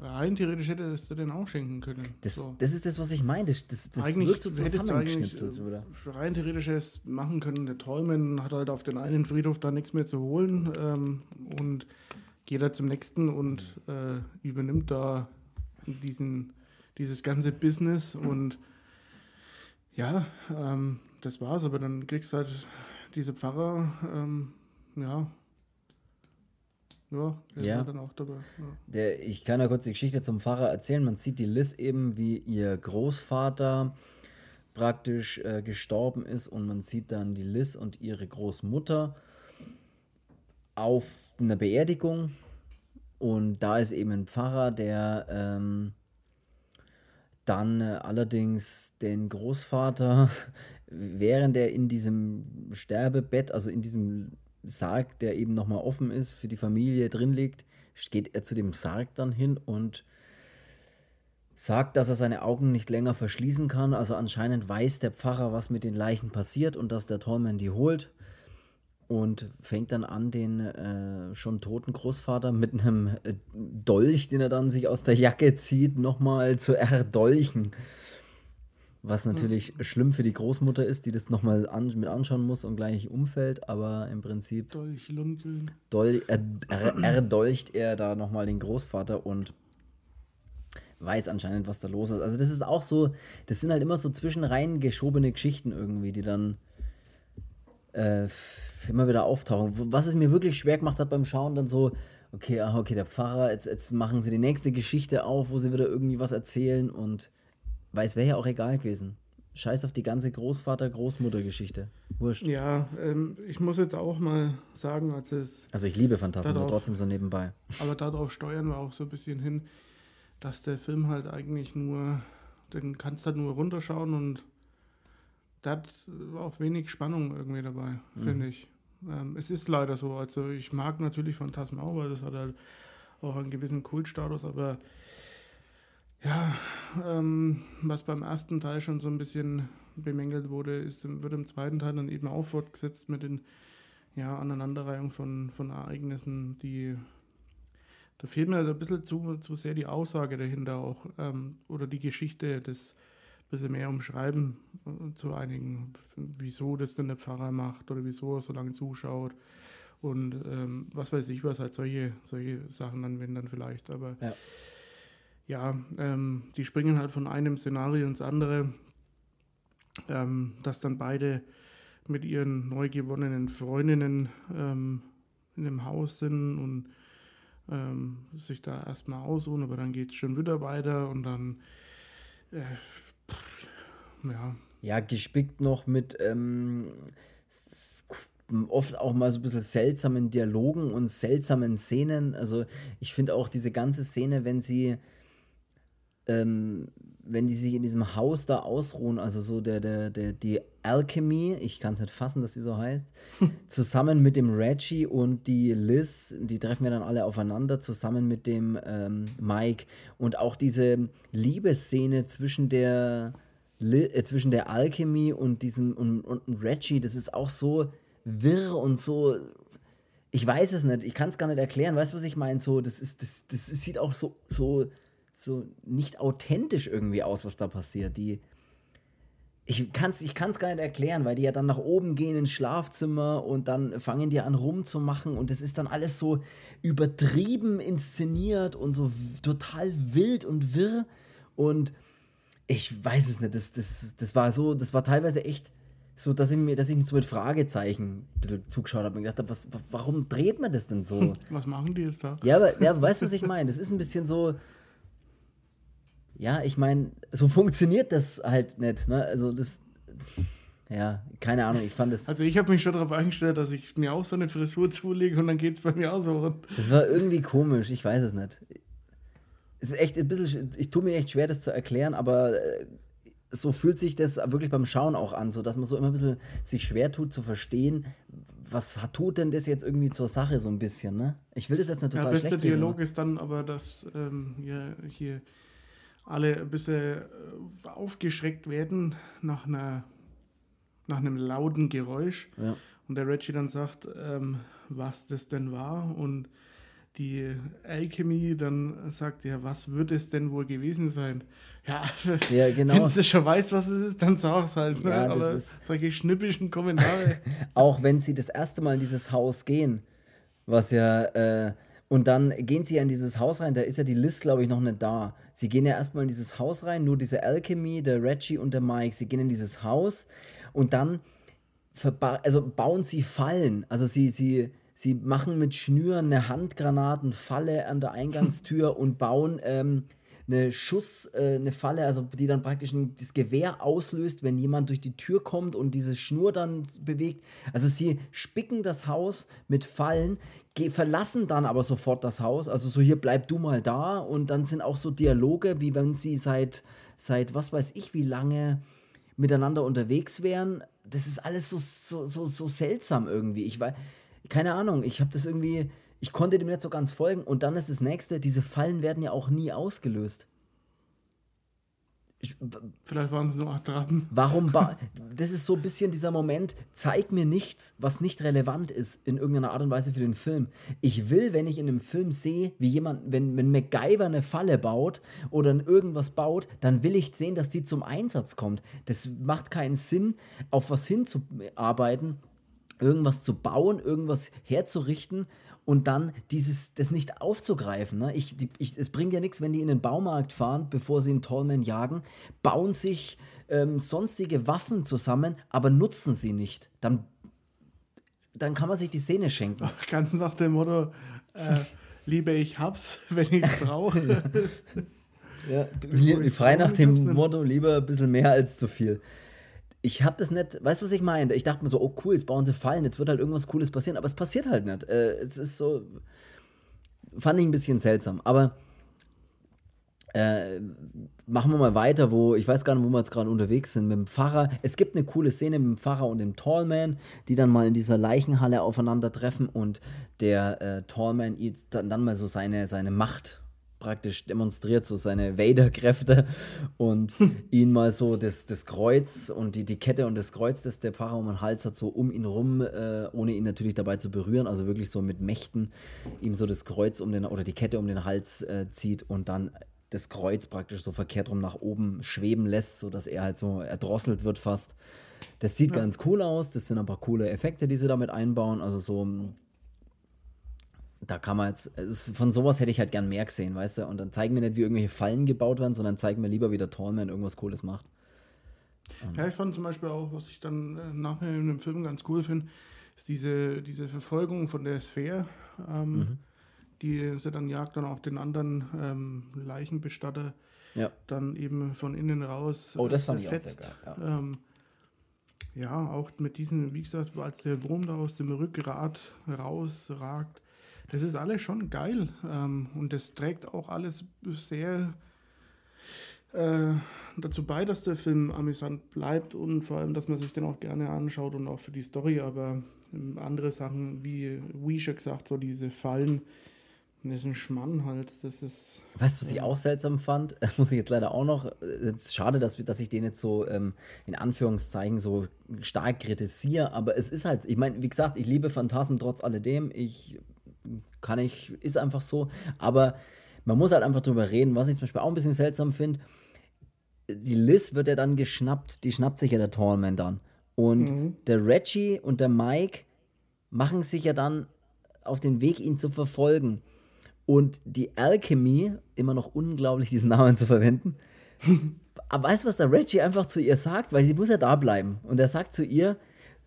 Rein theoretisch hätte es dir den auch schenken können. Das, so. das ist das, was ich meine. Das, das, das eigentlich wird so zusammengeschnipselt. Oder? Rein theoretisch es machen können. Der Träumen hat halt auf den einen Friedhof da nichts mehr zu holen ähm, und geht da zum nächsten und äh, übernimmt da diesen, dieses ganze Business und ja, ähm, das war's. Aber dann kriegst du halt diese Pfarrer, ähm, ja, ja, der ja. war dann auch dabei. Ja. Der, ich kann ja kurz die Geschichte zum Pfarrer erzählen. Man sieht die Liz eben, wie ihr Großvater praktisch äh, gestorben ist und man sieht dann die Liz und ihre Großmutter auf einer Beerdigung und da ist eben ein Pfarrer, der ähm, dann äh, allerdings den Großvater, während er in diesem Sterbebett, also in diesem Sarg, der eben nochmal offen ist, für die Familie drin liegt, geht er zu dem Sarg dann hin und sagt, dass er seine Augen nicht länger verschließen kann. Also anscheinend weiß der Pfarrer, was mit den Leichen passiert und dass der Tolman die holt. Und fängt dann an, den äh, schon toten Großvater mit einem äh, Dolch, den er dann sich aus der Jacke zieht, nochmal zu erdolchen. Was natürlich mhm. schlimm für die Großmutter ist, die das nochmal an, mit anschauen muss und gleich umfällt, aber im Prinzip. Dolch Lundgren. Dol, er, er, erdolcht er da nochmal den Großvater und weiß anscheinend, was da los ist. Also, das ist auch so, das sind halt immer so zwischenreihen geschobene Geschichten irgendwie, die dann äh, immer wieder auftauchen. Was es mir wirklich schwer gemacht hat beim Schauen, dann so, okay, aha, okay, der Pfarrer, jetzt, jetzt machen sie die nächste Geschichte auf, wo sie wieder irgendwie was erzählen und weil es wäre ja auch egal gewesen. Scheiß auf die ganze Großvater-Großmutter-Geschichte. Wurscht. Ja, ähm, ich muss jetzt auch mal sagen, als es. Also ich liebe Phantasmen, aber trotzdem so nebenbei. Aber darauf steuern wir auch so ein bisschen hin, dass der Film halt eigentlich nur, den kannst du halt nur runterschauen und da hat auch wenig Spannung irgendwie dabei, mhm. finde ich. Ähm, es ist leider so. Also ich mag natürlich Phantasmen auch, weil das hat halt auch einen gewissen Kultstatus, aber ja, ähm, was beim ersten Teil schon so ein bisschen bemängelt wurde, ist, wird im zweiten Teil dann eben auch fortgesetzt mit den ja, Aneinanderreihung von, von Ereignissen, die da fehlt mir ein bisschen zu, zu sehr die Aussage dahinter auch ähm, oder die Geschichte des ein bisschen mehr umschreiben äh, zu einigen, wieso das denn der Pfarrer macht oder wieso er so lange zuschaut und ähm, was weiß ich was, halt solche, solche Sachen dann, wenn dann vielleicht, aber ja ja, ähm, die springen halt von einem Szenario ins andere, ähm, dass dann beide mit ihren neu gewonnenen Freundinnen ähm, in dem Haus sind und ähm, sich da erstmal ausruhen, aber dann geht es schon wieder weiter und dann, äh, pff, ja. Ja, gespickt noch mit ähm, oft auch mal so ein bisschen seltsamen Dialogen und seltsamen Szenen. Also ich finde auch diese ganze Szene, wenn sie ähm, wenn die sich in diesem Haus da ausruhen, also so der, der, der, die Alchemy, ich kann es nicht fassen, dass die so heißt, zusammen mit dem Reggie und die Liz, die treffen wir dann alle aufeinander, zusammen mit dem ähm, Mike. Und auch diese Liebesszene zwischen der, äh, zwischen der Alchemy und diesem und, und Reggie, das ist auch so wirr und so. Ich weiß es nicht, ich kann es gar nicht erklären. Weißt du, was ich meine? So, das ist, das, das sieht auch so, so so nicht authentisch irgendwie aus, was da passiert. Die, ich kann es ich kann's gar nicht erklären, weil die ja dann nach oben gehen ins Schlafzimmer und dann fangen die an rumzumachen und es ist dann alles so übertrieben inszeniert und so total wild und wirr und ich weiß es nicht, das, das, das war so, das war teilweise echt so, dass ich mir, dass ich mich so mit Fragezeichen ein bisschen zugeschaut habe und gedacht habe, was, warum dreht man das denn so? Was machen die jetzt da? Ja, aber ja, weißt du, was ich meine? Das ist ein bisschen so, ja, ich meine, so funktioniert das halt nicht. Ne? Also das, ja, keine Ahnung, ich fand es. Also ich habe mich schon darauf eingestellt, dass ich mir auch so eine Frisur zulege und dann geht es bei mir auch so. Das war irgendwie komisch, ich weiß es nicht. es ist echt ein bisschen, ich tue mir echt schwer, das zu erklären, aber äh, so fühlt sich das wirklich beim Schauen auch an, so dass man so immer ein bisschen sich schwer tut zu verstehen, was tut denn das jetzt irgendwie zur Sache so ein bisschen, ne? Ich will das jetzt nicht total Der beste Dialog ist dann aber, dass ähm, hier, hier alle ein bisschen äh, aufgeschreckt werden nach einer nach einem lauten Geräusch. Ja. Und der Reggie dann sagt, ähm, was das denn war. Und die Alchemy dann sagt, ja, was wird es denn wohl gewesen sein? Ja, ja genau. wenn du schon weißt, was es ist, dann sag es halt. Ne? Ja, Aber solche schnippischen Kommentare. Auch wenn sie das erste Mal in dieses Haus gehen, was ja, äh, und dann gehen sie ja in dieses Haus rein, da ist ja die Liz, glaube ich, noch nicht da. Sie gehen ja erstmal in dieses Haus rein, nur diese Alchemy, der Reggie und der Mike, sie gehen in dieses Haus und dann also bauen sie Fallen. Also sie, sie, sie machen mit Schnüren eine Handgranatenfalle an der Eingangstür und bauen ähm, eine Schuss, äh, eine Falle, also die dann praktisch ein, das Gewehr auslöst, wenn jemand durch die Tür kommt und diese Schnur dann bewegt. Also sie spicken das Haus mit Fallen, verlassen dann aber sofort das Haus. Also so hier bleib du mal da und dann sind auch so Dialoge, wie wenn sie seit seit was weiß ich wie lange miteinander unterwegs wären. Das ist alles so, so, so, so seltsam irgendwie. Ich weiß, keine Ahnung, ich habe das irgendwie, ich konnte dem nicht so ganz folgen. Und dann ist das nächste, diese Fallen werden ja auch nie ausgelöst. Ich, Vielleicht waren sie nur Attrappen. Warum? das ist so ein bisschen dieser Moment, zeig mir nichts, was nicht relevant ist in irgendeiner Art und Weise für den Film. Ich will, wenn ich in einem Film sehe, wie jemand, wenn, wenn MacGyver eine Falle baut oder irgendwas baut, dann will ich sehen, dass die zum Einsatz kommt. Das macht keinen Sinn, auf was hinzuarbeiten, irgendwas zu bauen, irgendwas herzurichten und dann dieses, das nicht aufzugreifen. Ne? Ich, die, ich, es bringt ja nichts, wenn die in den Baumarkt fahren, bevor sie einen Tallman jagen, bauen sich ähm, sonstige Waffen zusammen, aber nutzen sie nicht. Dann, dann kann man sich die Szene schenken. Ganz nach dem Motto, äh, liebe ich hab's, wenn ich's brauche. ja. ja frei nach dem Motto, lieber ein bisschen mehr als zu viel ich habe das nicht, weißt du, was ich meine? Ich dachte mir so, oh cool, jetzt bauen sie Fallen, jetzt wird halt irgendwas Cooles passieren, aber es passiert halt nicht. Äh, es ist so, fand ich ein bisschen seltsam. Aber äh, machen wir mal weiter, wo, ich weiß gar nicht, wo wir jetzt gerade unterwegs sind, mit dem Pfarrer. Es gibt eine coole Szene mit dem Pfarrer und dem Tallman, die dann mal in dieser Leichenhalle aufeinandertreffen und der äh, Tallman dann, dann mal so seine, seine Macht praktisch demonstriert, so seine Vader-Kräfte und ihn mal so das, das Kreuz und die, die Kette und das Kreuz, das der Pfarrer um den Hals hat, so um ihn rum, äh, ohne ihn natürlich dabei zu berühren, also wirklich so mit Mächten ihm so das Kreuz um den oder die Kette um den Hals äh, zieht und dann das Kreuz praktisch so verkehrt rum nach oben schweben lässt, sodass er halt so erdrosselt wird fast. Das sieht ja. ganz cool aus, das sind ein paar coole Effekte, die sie damit einbauen, also so da kann man jetzt, von sowas hätte ich halt gern mehr gesehen, weißt du? Und dann zeigen wir nicht, wie irgendwelche Fallen gebaut werden, sondern zeigen mir lieber, wie der Tallman irgendwas Cooles macht. Ja, ich fand zum Beispiel auch, was ich dann äh, nachher in dem Film ganz cool finde, ist diese, diese Verfolgung von der Sphäre, ähm, mhm. die sie dann jagt, dann auch den anderen ähm, Leichenbestatter ja. dann eben von innen raus. Oh, das fand zerfetzt. ich auch sehr geil. Ja. Ähm, ja, auch mit diesen, wie gesagt, als der Wurm da aus dem Rückgrat rausragt, das ist alles schon geil ähm, und das trägt auch alles sehr äh, dazu bei, dass der Film amüsant bleibt und vor allem, dass man sich den auch gerne anschaut und auch für die Story, aber ähm, andere Sachen, wie Wisha gesagt, so diese Fallen, das ist ein Schmann halt. Das ist. Weißt du, was ich auch seltsam fand? Muss ich jetzt leider auch noch. Es ist schade, dass, dass ich den jetzt so ähm, in Anführungszeichen so stark kritisiere, aber es ist halt, ich meine, wie gesagt, ich liebe Phantasmen trotz alledem. Ich kann ich, ist einfach so. Aber man muss halt einfach drüber reden, was ich zum Beispiel auch ein bisschen seltsam finde. Die Liz wird ja dann geschnappt, die schnappt sich ja der Tallman dann. Und mhm. der Reggie und der Mike machen sich ja dann auf den Weg, ihn zu verfolgen. Und die Alchemy, immer noch unglaublich, diesen Namen zu verwenden, aber weißt du, was der Reggie einfach zu ihr sagt? Weil sie muss ja da bleiben. Und er sagt zu ihr,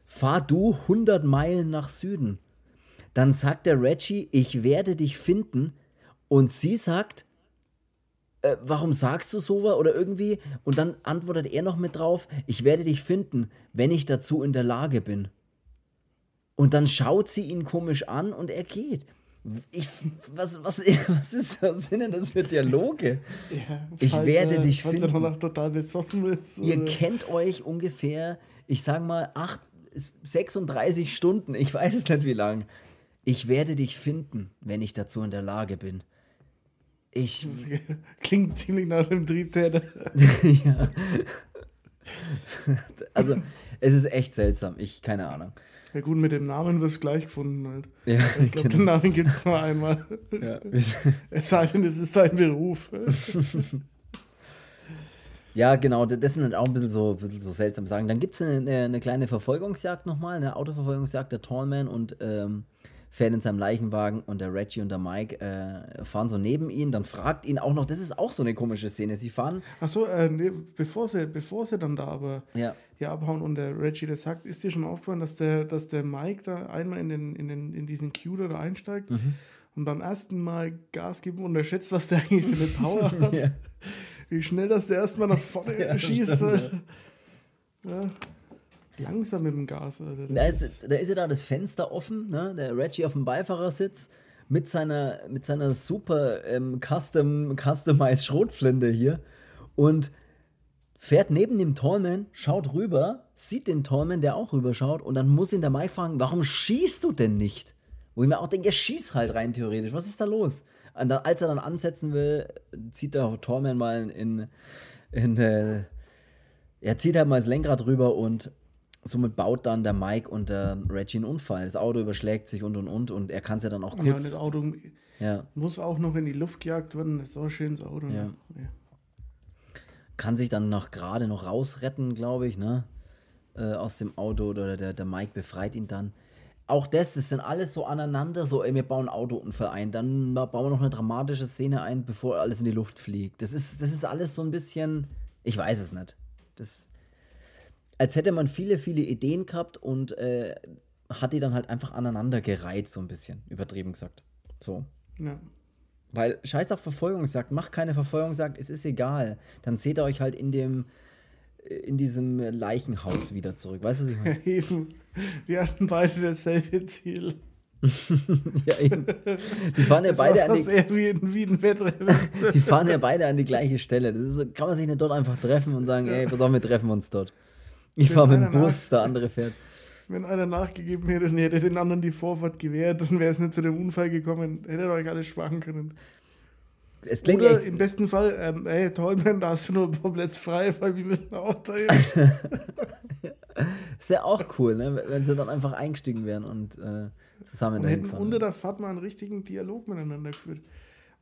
fahr du 100 Meilen nach Süden. Dann sagt der Reggie, ich werde dich finden. Und sie sagt, äh, warum sagst du sowas? Oder irgendwie. Und dann antwortet er noch mit drauf, ich werde dich finden, wenn ich dazu in der Lage bin. Und dann schaut sie ihn komisch an und er geht. Ich, was, was, was ist was sind denn das für Dialoge? Ja, ich werde dich falls finden. Er total besoffen ist, Ihr kennt euch ungefähr, ich sag mal, 8, 36 Stunden, ich weiß es nicht wie lang. Ich werde dich finden, wenn ich dazu in der Lage bin. Ich. Klingt ziemlich nach einem Triebtäter. ja. also, es ist echt seltsam. Ich, keine Ahnung. Ja, gut, mit dem Namen wirst du gleich gefunden halt. Ja, ich glaube, genau. den Namen gibt es nur einmal. Ja. es sei denn, es ist sein Beruf. ja, genau, das sind halt auch ein bisschen so, ein bisschen so seltsam Sagen. Dann gibt es eine, eine, kleine Verfolgungsjagd nochmal, eine Autoverfolgungsjagd, der Tallman und ähm, fährt in seinem Leichenwagen und der Reggie und der Mike äh, fahren so neben ihn. Dann fragt ihn auch noch, das ist auch so eine komische Szene. Sie fahren. Achso, äh, nee, bevor, sie, bevor sie dann da aber ja. hier abhauen und der Reggie das sagt, ist dir schon aufgefallen, dass der, dass der Mike da einmal in, den, in, den, in diesen Cuter da einsteigt mhm. und beim ersten Mal Gas gibt und unterschätzt, was der eigentlich für eine Power hat. ja. Wie schnell das der erstmal nach vorne ja, schießt. Stimmt, ja. Langsam mit dem Gas, Alter. Da ist, da ist ja da das Fenster offen, ne? Der Reggie auf dem Beifahrersitz mit seiner, mit seiner super ähm, Custom, Customized Schrotflinte hier und fährt neben dem Tallman, schaut rüber, sieht den Tallman, der auch rüber schaut und dann muss ihn der Mike fragen, warum schießt du denn nicht? Wo ich mir auch denke, er schießt halt rein theoretisch. Was ist da los? Und dann, als er dann ansetzen will, zieht der Tallman mal in, in, in äh, er zieht halt mal das Lenkrad rüber und somit baut dann der Mike und der Reggie einen Unfall. Das Auto überschlägt sich und und und und er kann es ja dann auch kurz. Ja, das Auto ja. muss auch noch in die Luft gejagt werden. Das ist auch ein schönes Auto. Ne? Ja. Ja. Kann sich dann noch gerade noch rausretten, glaube ich, ne? Äh, aus dem Auto oder der, der Mike befreit ihn dann. Auch das, das sind alles so aneinander, so, ey, wir bauen Autounfall ein, dann bauen wir noch eine dramatische Szene ein, bevor alles in die Luft fliegt. Das ist, das ist alles so ein bisschen, ich weiß es nicht. Das, als hätte man viele, viele Ideen gehabt und äh, hat die dann halt einfach aneinander gereiht, so ein bisschen, übertrieben gesagt. So. Ja. Weil scheiß auf Verfolgungsjagd, macht keine Verfolgungsjagd, es ist egal. Dann seht ihr euch halt in dem äh, in diesem Leichenhaus wieder zurück. Weißt du, was ich meine? Eben. Wir hatten beide dasselbe Ziel. ja, eben. Die fahren ja das beide an die, wie ein, wie ein die fahren ja beide an die gleiche Stelle. Das ist so, kann man sich nicht dort einfach treffen und sagen, ja. ey, pass auf, wir treffen uns dort. Ich fahre mit dem Bus, der andere fährt. Wenn einer nachgegeben hätte und hätte den anderen die Vorfahrt gewährt, dann wäre es nicht zu dem Unfall gekommen. Hättet euch alle schwachen können. Es klingt Oder echt im besten Fall, ähm, ey, Tolman, da hast du nur komplett frei, weil wir müssen auch da Das wäre auch cool, ne? wenn sie dann einfach eingestiegen wären und äh, zusammen und dahin hätten fahren. unter der Fahrt mal einen richtigen Dialog miteinander geführt.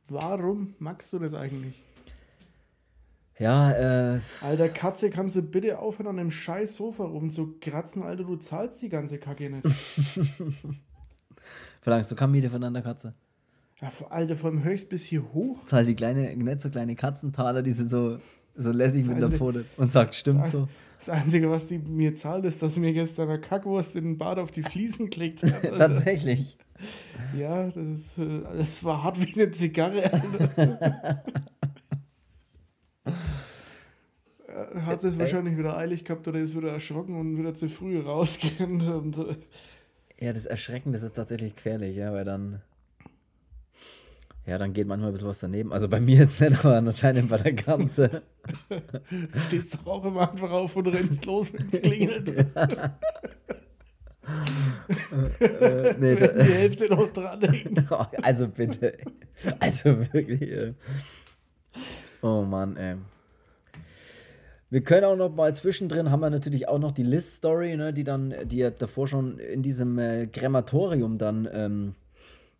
Warum magst du das eigentlich? Ja, äh. Alter, Katze, kannst du bitte aufhören, an dem scheiß Sofa rumzukratzen, Alter, du zahlst die ganze Kacke nicht. Verlangst du Miete voneinander, Katze? Ja, Alter, vom höchst bis hier hoch. Zahl die kleine, nicht so kleine Katzentaler, die sind so, so lässig mit der Pfote und sagt, stimmt das so. Das Einzige, was die mir zahlt, ist, dass mir gestern eine Kackwurst in den Bad auf die Fliesen gelegt hat. Tatsächlich. Ja, das, ist, äh, das war hart wie eine Zigarre, Alter. hat es wahrscheinlich wieder eilig gehabt oder ist wieder erschrocken und wieder zu früh rausgerannt. Und, äh ja, das Erschrecken, das ist tatsächlich gefährlich, ja, weil dann. Ja, dann geht manchmal ein bisschen was daneben. Also bei mir jetzt nicht, aber anscheinend bei der Ganze. Stehst du auch immer einfach auf und rennst los, wenn es klingelt. äh, nee, wenn die Hälfte noch dran hängt. Also bitte. Also wirklich. Äh. Oh Mann, ey. Wir können auch noch mal zwischendrin haben wir natürlich auch noch die Liz-Story, ne, die dann, die ja davor schon in diesem äh, Krematorium dann ähm,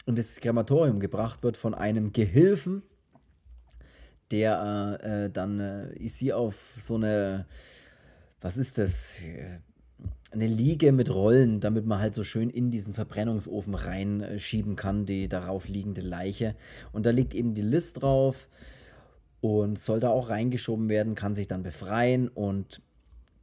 in das Krematorium gebracht wird von einem Gehilfen, der äh, äh, dann äh, sie auf so eine, was ist das? Eine Liege mit Rollen, damit man halt so schön in diesen Verbrennungsofen reinschieben kann, die darauf liegende Leiche. Und da liegt eben die Liz drauf und soll da auch reingeschoben werden, kann sich dann befreien und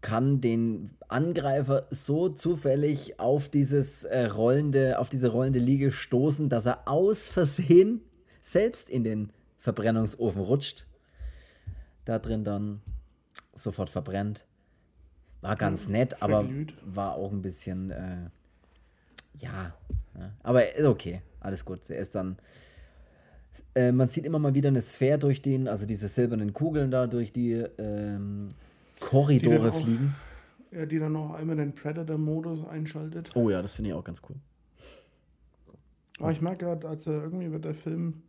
kann den Angreifer so zufällig auf dieses äh, rollende, auf diese rollende Liege stoßen, dass er aus Versehen selbst in den Verbrennungsofen rutscht. Da drin dann sofort verbrennt. War ganz nett, aber war auch ein bisschen, äh, Ja, ja, aber ist okay, alles gut. Er ist dann. Äh, man sieht immer mal wieder eine Sphäre durch den, also diese silbernen Kugeln da durch die ähm, Korridore auch, fliegen. Ja, die dann noch einmal den Predator-Modus einschaltet. Oh ja, das finde ich auch ganz cool. Aber ich merke gerade, also irgendwie wird der Film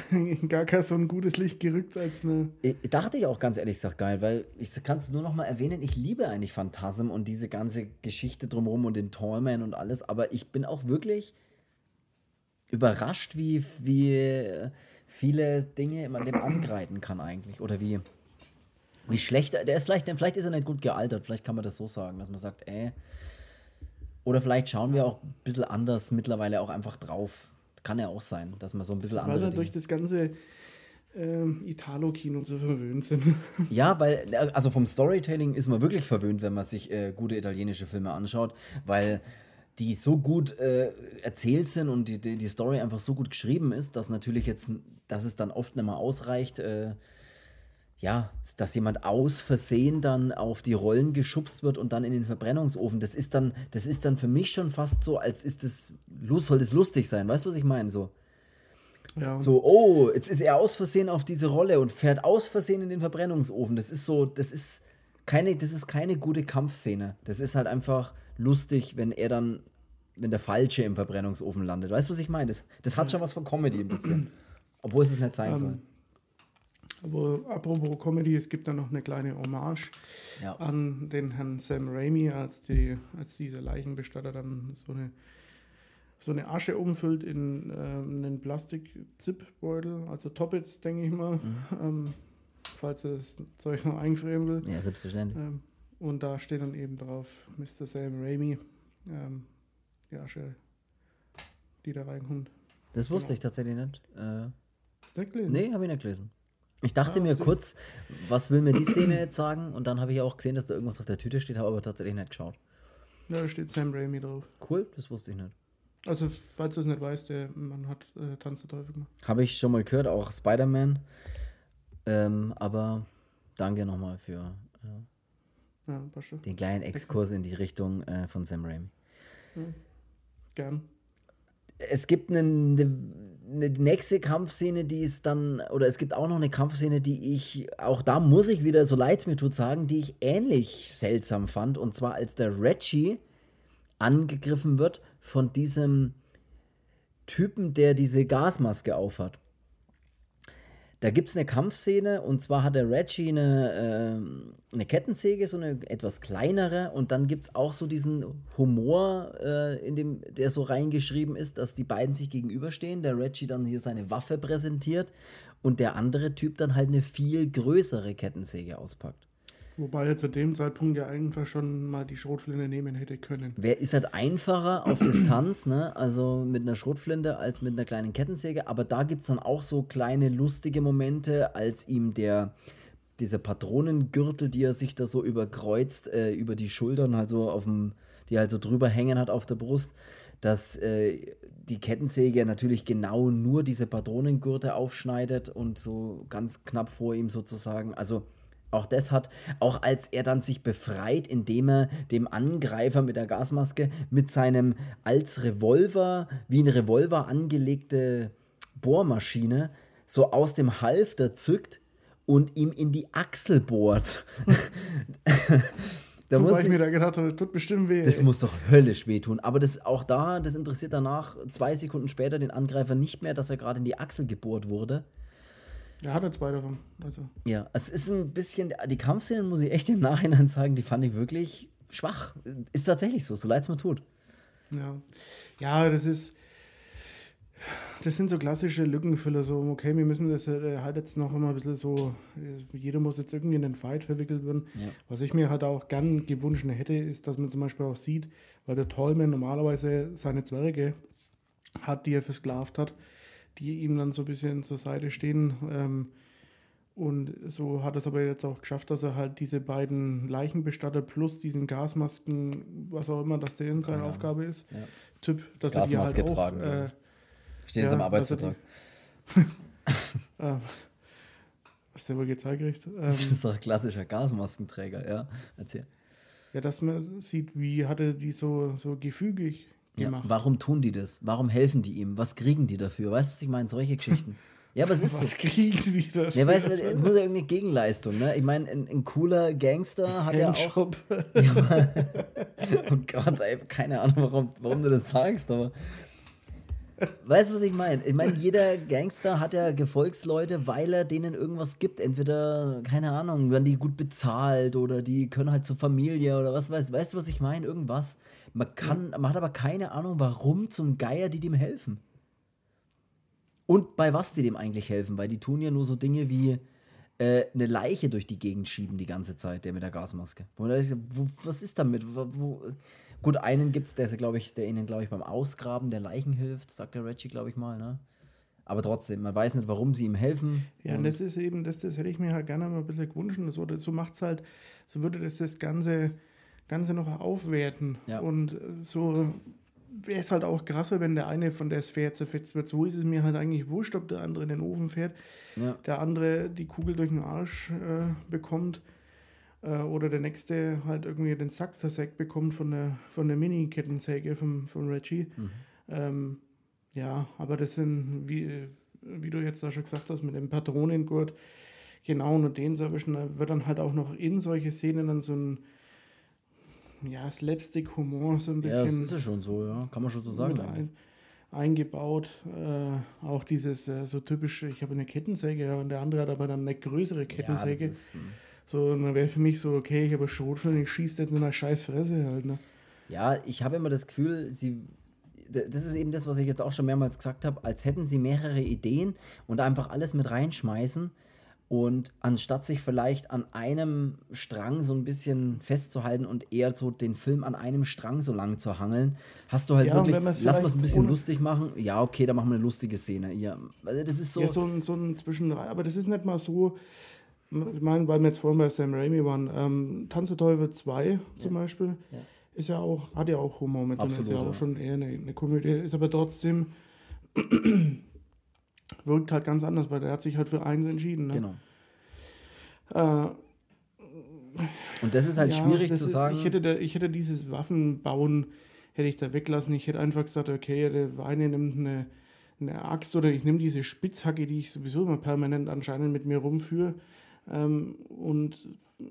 gar kein so ein gutes Licht gerückt, als mir. Ich, dachte ich auch ganz ehrlich gesagt geil, weil ich kann es nur noch mal erwähnen, ich liebe eigentlich Phantasm und diese ganze Geschichte drumherum und den Tallman und alles, aber ich bin auch wirklich überrascht, wie, wie viele Dinge man dem angreifen kann eigentlich oder wie wie schlecht der ist vielleicht vielleicht ist er nicht gut gealtert, vielleicht kann man das so sagen, dass man sagt, ey oder vielleicht schauen wir auch ein bisschen anders mittlerweile auch einfach drauf. Kann ja auch sein, dass man so ein bisschen Weil andere wir durch das ganze ähm, Italo-Kino so verwöhnt sind. Ja, weil, also vom Storytelling ist man wirklich verwöhnt, wenn man sich äh, gute italienische Filme anschaut, weil die so gut äh, erzählt sind und die, die, die Story einfach so gut geschrieben ist, dass natürlich jetzt, dass es dann oft nicht mal ausreicht, äh, ja, dass jemand aus Versehen dann auf die Rollen geschubst wird und dann in den Verbrennungsofen. Das ist dann, das ist dann für mich schon fast so, als ist es, soll das lustig sein. Weißt du, was ich meine? So. Ja. So, oh, jetzt ist er aus Versehen auf diese Rolle und fährt aus Versehen in den Verbrennungsofen. Das ist so, das ist keine, das ist keine gute Kampfszene. Das ist halt einfach lustig, wenn er dann, wenn der Falsche im Verbrennungsofen landet. Weißt du, was ich meine? Das, das hat schon was von Comedy ein bisschen. Obwohl es es nicht sein Ähm, soll. Aber apropos Comedy, es gibt da noch eine kleine Hommage Ja. an den Herrn Sam Raimi, als, die, als dieser Leichenbestatter dann so eine, so eine Asche umfüllt in ähm, einen Plastik-Zip-Beutel, also Toppets, denke ich mal, Mhm. ähm, falls er das Zeug noch einfrieren will. Ja, selbstverständlich. Ähm, und da steht dann eben drauf Mr. Sam Raimi, ähm, die Asche, die da reinkommt. Das wusste genau. ich tatsächlich nicht. Äh, Hast du nicht gelesen? nee, habe ich nicht gelesen. Ich dachte Ah, mir okay. kurz, was will mir die Szene jetzt sagen? Und dann habe ich auch gesehen, dass da irgendwas auf der Tüte steht, habe aber tatsächlich nicht geschaut. Ja, da steht Sam Raimi drauf. Cool, das wusste ich nicht. Also, falls du es nicht weißt, der Mann hat äh, Tanz der Teufel gemacht. Habe ich schon mal gehört, auch Spider-Man. Ähm, aber danke nochmal für äh, Ja, den kleinen Exkurs in die Richtung äh, von Sam Raimi. Gern. Es gibt eine, eine, eine nächste Kampfszene, die ist dann, oder es gibt auch noch eine Kampfszene, die ich, auch da muss ich wieder, so leid es mir tut, sagen, die ich ähnlich seltsam fand. Und zwar als der Reggie angegriffen wird von diesem Typen, der diese Gasmaske aufhat. Da gibt es eine Kampfszene und zwar hat der Reggie eine, ähm, eine Kettensäge, so eine etwas kleinere und dann gibt es auch so diesen Humor, äh, in dem, der so reingeschrieben ist, dass die beiden sich gegenüberstehen, der Reggie dann hier seine Waffe präsentiert und der andere Typ dann halt eine viel größere Kettensäge auspackt. Wobei er zu dem Zeitpunkt ja einfach schon mal die Schrotflinte nehmen hätte können. Wer ist halt einfacher auf Distanz, ne? Also mit einer Schrotflinte als mit einer kleinen Kettensäge. Aber da gibt es dann auch so kleine lustige Momente, als ihm der diese Patronengürtel, die er sich da so überkreuzt, äh, über die Schultern, halt so auf dem, die halt so drüber hängen hat auf der Brust, dass äh, die Kettensäge natürlich genau nur diese Patronengürtel aufschneidet und so ganz knapp vor ihm sozusagen. Also auch das hat, auch als er dann sich befreit, indem er dem Angreifer mit der Gasmaske mit seinem als Revolver, wie ein Revolver angelegte Bohrmaschine, so aus dem Halfter zückt und ihm in die Achsel bohrt. da muss Wobei ich ich, mir da gedacht habe, das tut bestimmt weh. das ey. muss doch höllisch wehtun. Aber das auch da, das interessiert danach zwei Sekunden später den Angreifer nicht mehr, dass er gerade in die Achsel gebohrt wurde. Er hatte zwei davon. Also, Ja, es ist ein bisschen, die Kampfszenen muss ich echt im Nachhinein sagen, die fand ich wirklich schwach. Ist tatsächlich so, so leid es mir tut. ja. Ja, das ist. Das sind so klassische Lückenfüller, so, okay, wir müssen das äh, halt jetzt noch immer ein bisschen so, äh, jeder muss jetzt irgendwie in den Fight verwickelt werden. Ja. Was ich mir halt auch gern gewünscht hätte, ist, dass man zum Beispiel auch sieht, weil der Tallman normalerweise seine Zwerge hat, die er versklavt hat, die ihm dann so ein bisschen zur Seite stehen. Ähm, und so hat er es aber jetzt auch geschafft, dass er halt diese beiden Leichenbestatter plus diesen Gasmasken, was auch immer das denen seine Ahnung. Aufgabe ist, Ja. Typ, dass er die Gasmaske halt auch, tragen, äh, ja. Steht jetzt Ja, im er Arbeitsvertrag. was der wohl gezeigt kriegt. Ähm, Das ist doch ein klassischer Gasmaskenträger, ja. Erzähl. Ja, dass man sieht, wie hat er die so, so gefügig. Ja, warum tun die das? Warum helfen die ihm? Was kriegen die dafür? Weißt du, was ich meine? Solche Geschichten. Ja, aber es ist was so. kriegen die dafür? Ja, weißt du, jetzt muss ja irgendeine Gegenleistung, ne? Ich meine, ein, ein, cooler Gangster hat ja auch. Ja, oh Gott, ey, keine Ahnung, warum, warum du das sagst, aber Weißt du, was ich meine? Ich meine, jeder Gangster hat ja Gefolgsleute, weil er denen irgendwas gibt. Entweder, keine Ahnung, werden die gut bezahlt oder die können halt zur Familie oder was weiß Weißt du, was ich meine? Irgendwas. Man kann, man hat aber keine Ahnung, warum zum Geier die dem helfen. Und bei was die dem eigentlich helfen, weil die tun ja nur so Dinge wie äh, eine Leiche durch die Gegend schieben die ganze Zeit, der mit der Gasmaske. Wo, was ist damit? Wo, Gut, einen gibt es, der, glaube ich, der ihnen, glaube ich, beim Ausgraben der Leichen hilft, sagt der Reggie, glaube ich mal, ne? Aber trotzdem, man weiß nicht, warum sie ihm helfen. Ja, und das ist eben, das, das hätte ich mir halt gerne mal ein bisschen gewünscht. So, so macht es halt, so würde das das Ganze, Ganze noch aufwerten. Ja. Und so wäre es halt auch krasser, wenn der eine von der Sphäre zerfetzt wird. So ist es mir halt eigentlich wurscht, ob der andere in den Ofen fährt, ja. der andere die Kugel durch den Arsch äh, bekommt äh, oder der nächste halt irgendwie den Sack zersägt bekommt von der, von der Mini-Kettensäge von, von Reggie. Mhm. Ähm, ja, aber das sind, wie, wie du jetzt da schon gesagt hast, mit dem Patronengurt, genau nur den zu erwischen, da wird dann halt auch noch in solche Szenen dann so ein ja, Slapstick-Humor so ein bisschen. Ja, das ist ja schon so, ja. Kann man schon so sagen. Ein, eingebaut. Äh, auch dieses äh, so typische, ich habe eine Kettensäge und der andere hat aber dann eine größere Kettensäge. Ja, das ist, so, dann wäre für mich so, okay, ich habe Schrotflinte, ich schieße jetzt in der scheiß Fresse halt, ne? Ja, ich habe immer das Gefühl, sie. Das ist eben das, was ich jetzt auch schon mehrmals gesagt habe, als hätten sie mehrere Ideen und einfach alles mit reinschmeißen. Und anstatt sich vielleicht an einem Strang so ein bisschen festzuhalten und eher so den Film an einem Strang so lang zu hangeln, hast du halt ja, wirklich, lass mal es ein bisschen lustig machen. Ja, okay, dann machen wir eine lustige Szene. Ja, also das ist so. Ja, so ein, so ein Zwischendrin, aber das ist nicht mal so, ich meine, weil wir jetzt vorhin bei Sam Raimi waren, ähm, Tanz der Teufel 2 zum ja. Beispiel, ja. ist ja auch, hat ja auch Humor mit drin, ist ja, ja auch schon eher eine, eine Komödie, ist aber trotzdem wirkt halt ganz anders, weil der hat sich halt für eins entschieden. Ne? Genau. Äh, und das ist halt schwierig zu ist, sagen. Ich hätte, da, ich hätte dieses Waffenbauen hätte ich da weglassen. Ich hätte einfach gesagt, okay, der eine nimmt eine, eine Axt oder ich nehme diese Spitzhacke, die ich sowieso immer permanent anscheinend mit mir rumführe ähm, und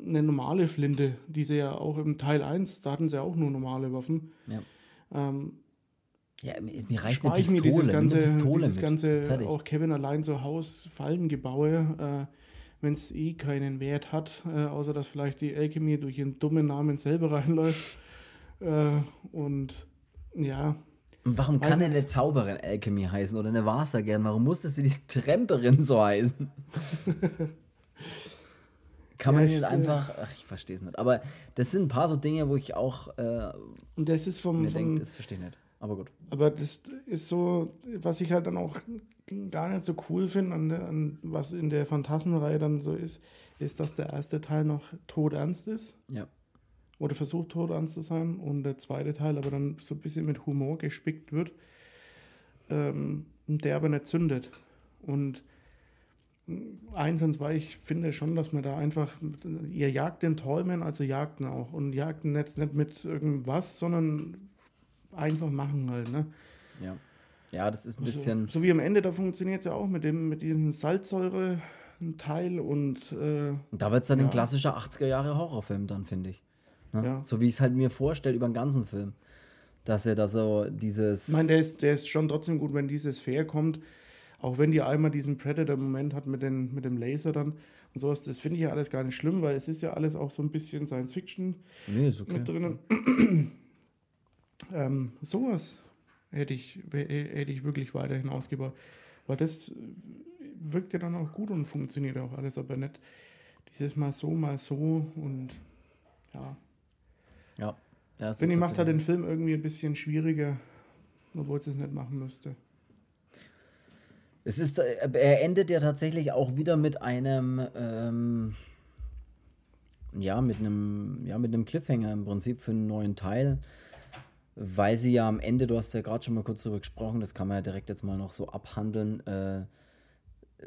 eine normale Flinte, die sie ja auch im Teil 1, da hatten sie ja auch nur normale Waffen. Ja. Ähm, ja, mir reicht eine Pistole, dieses ganze, eine Pistole dieses ganze auch Kevin allein zu Haus Fallengebaue, äh, wenn es eh keinen Wert hat, äh, außer dass vielleicht die Alchemy durch ihren dummen Namen selber reinläuft. Äh, und ja. Und warum kann denn eine Zauberin Alchemy heißen oder eine Wahrsagerin? Warum muss das die Tremperin so heißen? Kann man nicht einfach, ach, ich verstehe es nicht. Aber das sind ein paar so Dinge, wo ich auch äh, und das ist vom, mir denke, das verstehe ich nicht. Aber gut. Aber das ist so, was ich halt dann auch gar nicht so cool finde, an, an, was in der Phantasmenreihe dann so ist, ist, dass der erste Teil noch todernst ist. Ja. Oder versucht todernst zu sein. Und der zweite Teil aber dann so ein bisschen mit Humor gespickt wird. Ähm, der aber nicht zündet. Und eins und zwei, ich finde schon, dass man da einfach, ihr jagt den Träumen, also jagt ihn auch. Und jagt ihn jetzt nicht mit irgendwas, sondern einfach machen halt, ne? Ja. Ja, das ist ein bisschen. So, so wie am Ende, da funktioniert es ja auch mit dem, mit diesem Salzsäure-Teil und. Äh, da wird es dann ja. ein klassischer 80er Jahre Horrorfilm dann, finde ich. Ne? Ja. So wie ich es halt mir vorstelle über den ganzen Film. Dass er da so dieses. Ich meine, der ist, der ist schon trotzdem gut, wenn dieses Fair kommt auch wenn die einmal diesen Predator-Moment hat mit, den, mit dem Laser dann und sowas, das finde ich ja alles gar nicht schlimm, weil es ist ja alles auch so ein bisschen Science-Fiction nee, okay. mit drinnen. ähm, sowas hätte ich, hätte ich wirklich weiterhin ausgebaut. Weil das wirkt ja dann auch gut und funktioniert auch alles, aber nicht dieses Mal so, mal so und ja. Ja. ja Finde ich, macht halt den Film irgendwie ein bisschen schwieriger, obwohl es es nicht machen müsste. Es ist, äh, er endet ja tatsächlich auch wieder mit einem, ähm, ja, mit einem, ja, mit einem Cliffhanger im Prinzip für einen neuen Teil, weil sie ja am Ende, du hast ja gerade schon mal kurz darüber gesprochen, das kann man ja direkt jetzt mal noch so abhandeln, äh,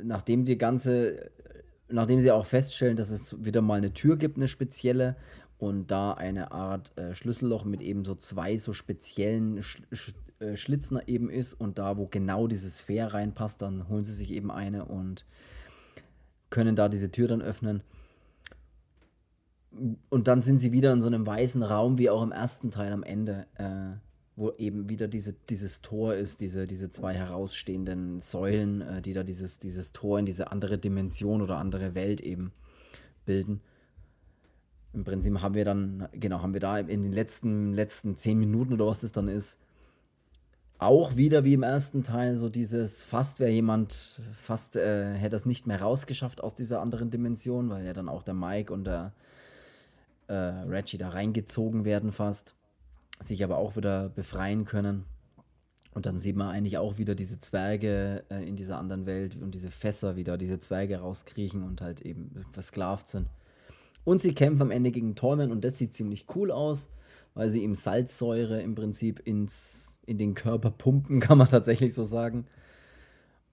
nachdem die ganze, nachdem sie auch feststellen, dass es wieder mal eine Tür gibt, eine spezielle, und da eine Art äh, Schlüsselloch mit eben so zwei so speziellen Sch Sch äh, Schlitzen eben ist und da, wo genau diese Sphäre reinpasst, dann holen sie sich eben eine und können da diese Tür dann öffnen. Und dann sind sie wieder in so einem weißen Raum, wie auch im ersten Teil am Ende, äh, wo eben wieder diese, dieses Tor ist, diese, diese zwei herausstehenden Säulen, äh, die da dieses, dieses Tor in diese andere Dimension oder andere Welt eben bilden. Im Prinzip haben wir dann, genau, haben wir da in den letzten, letzten zehn Minuten oder was das dann ist, auch wieder wie im ersten Teil so dieses, fast wäre jemand, fast äh, hätte es nicht mehr rausgeschafft aus dieser anderen Dimension, weil ja dann auch der Mike und der äh, Reggie da reingezogen werden fast, sich aber auch wieder befreien können. Und dann sieht man eigentlich auch wieder diese Zwerge äh, in dieser anderen Welt und diese Fässer wieder, diese Zwerge rauskriechen und halt eben versklavt sind. Und sie kämpfen am Ende gegen Tallman und das sieht ziemlich cool aus, weil sie ihm Salzsäure im Prinzip ins, in den Körper pumpen, kann man tatsächlich so sagen.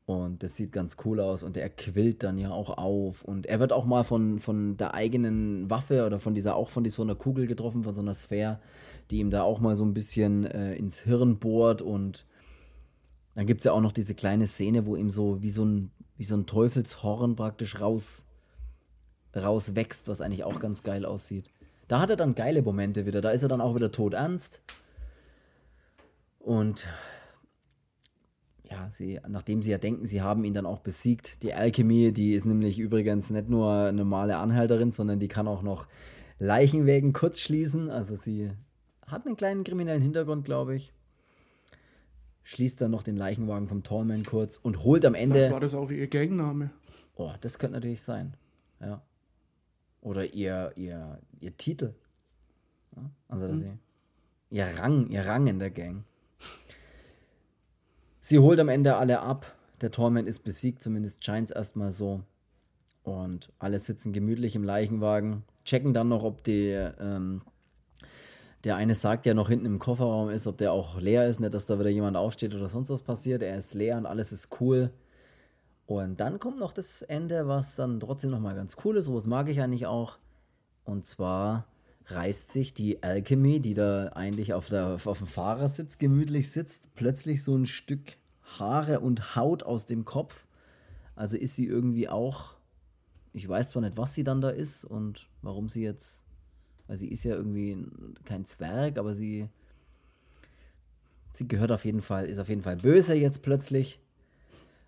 Und das sieht ganz cool aus und er quillt dann ja auch auf. Und er wird auch mal von, von der eigenen Waffe oder von dieser, auch von einer Kugel getroffen, von so einer Sphäre, die ihm da auch mal so ein bisschen äh, ins Hirn bohrt. Und dann gibt es ja auch noch diese kleine Szene, wo ihm so wie so ein, wie so ein Teufelshorn praktisch raus, rauswächst, was eigentlich auch ganz geil aussieht. Da hat er dann geile Momente wieder. Da ist er dann auch wieder tot ernst. Und ja, sie, nachdem sie ja denken, sie haben ihn dann auch besiegt. Die Alchemy, die ist nämlich übrigens nicht nur eine normale Anhalterin, sondern die kann auch noch Leichenwägen kurz schließen. Also sie hat einen kleinen kriminellen Hintergrund, glaube ich. Schließt dann noch den Leichenwagen vom Tallman kurz und holt am Ende. Vielleicht war das auch ihr Gangname? Oh, das könnte natürlich sein. Ja. Oder ihr, ihr, ihr Titel. Ja, also, dass mhm. sie. Ihr Rang, ihr Rang in der Gang. Sie holt am Ende alle ab. Der Torment ist besiegt, zumindest scheint es erstmal so. Und alle sitzen gemütlich im Leichenwagen, checken dann noch, ob die, ähm, der eine sagt ja noch hinten im Kofferraum ist, ob der auch leer ist, nicht, dass da wieder jemand aufsteht oder sonst was passiert. Er ist leer und alles ist cool. Und dann kommt noch das Ende, was dann trotzdem nochmal ganz cool ist, sowas mag ich eigentlich auch. Und zwar reißt sich die Alchemy, die da eigentlich auf, der, auf dem Fahrersitz gemütlich sitzt, plötzlich so ein Stück Haare und Haut aus dem Kopf. Also ist sie irgendwie auch, ich weiß zwar nicht, was sie dann da ist und warum sie jetzt, weil sie ist ja irgendwie kein Zwerg, aber sie, sie gehört auf jeden Fall, ist auf jeden Fall böse jetzt plötzlich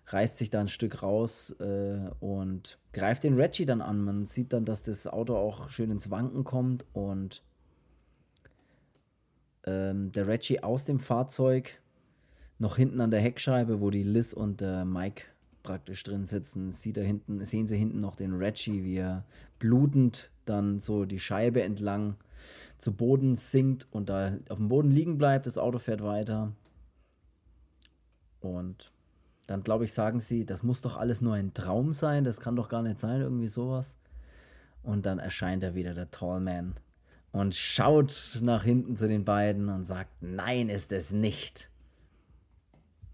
reißt sich da ein Stück raus äh, und greift den Reggie dann an. Man sieht dann, dass das Auto auch schön ins Wanken kommt und ähm, der Reggie aus dem Fahrzeug noch hinten an der Heckscheibe, wo die Liz und äh, Mike praktisch drin sitzen, sieht er hinten, sehen sie hinten noch den Reggie, wie er blutend dann so die Scheibe entlang zu Boden sinkt und da auf dem Boden liegen bleibt. Das Auto fährt weiter. Und dann glaube ich, sagen sie, das muss doch alles nur ein Traum sein, das kann doch gar nicht sein, irgendwie sowas. Und dann erscheint er wieder, der Tallman, und schaut nach hinten zu den beiden und sagt, nein, ist es nicht.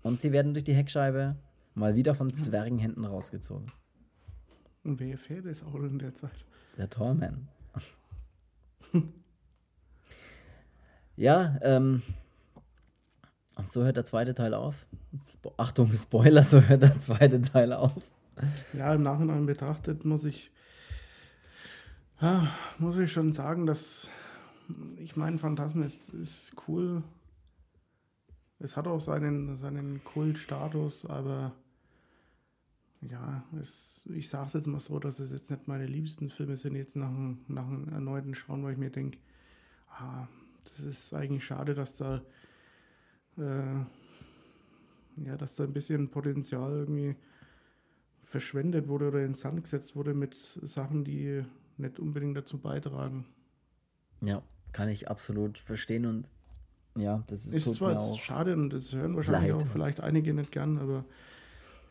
Und sie werden durch die Heckscheibe mal wieder von Zwergenhänden rausgezogen. Und wer fährt das Auto in der Zeit? Der Tallman. ja, ähm, so hört der zweite Teil auf. Spo Achtung, Spoiler, so hört der zweite Teil auf. Ja, im Nachhinein betrachtet muss ich, ja, muss ich schon sagen, dass ich meine, Phantasm ist, ist cool. Es hat auch seinen, seinen Kultstatus, aber ja, es, ich sage es jetzt mal so, dass es jetzt nicht meine liebsten Filme sind, jetzt nach, nach einem erneuten Schauen, weil ich mir denke, ah, das ist eigentlich schade, dass da äh, ja, dass da ein bisschen Potenzial irgendwie verschwendet wurde oder in Sand gesetzt wurde mit Sachen, die nicht unbedingt dazu beitragen. Ja, kann ich absolut verstehen und ja, das ist, ist zwar jetzt schade und das hören wahrscheinlich Leid. auch vielleicht einige nicht gern, aber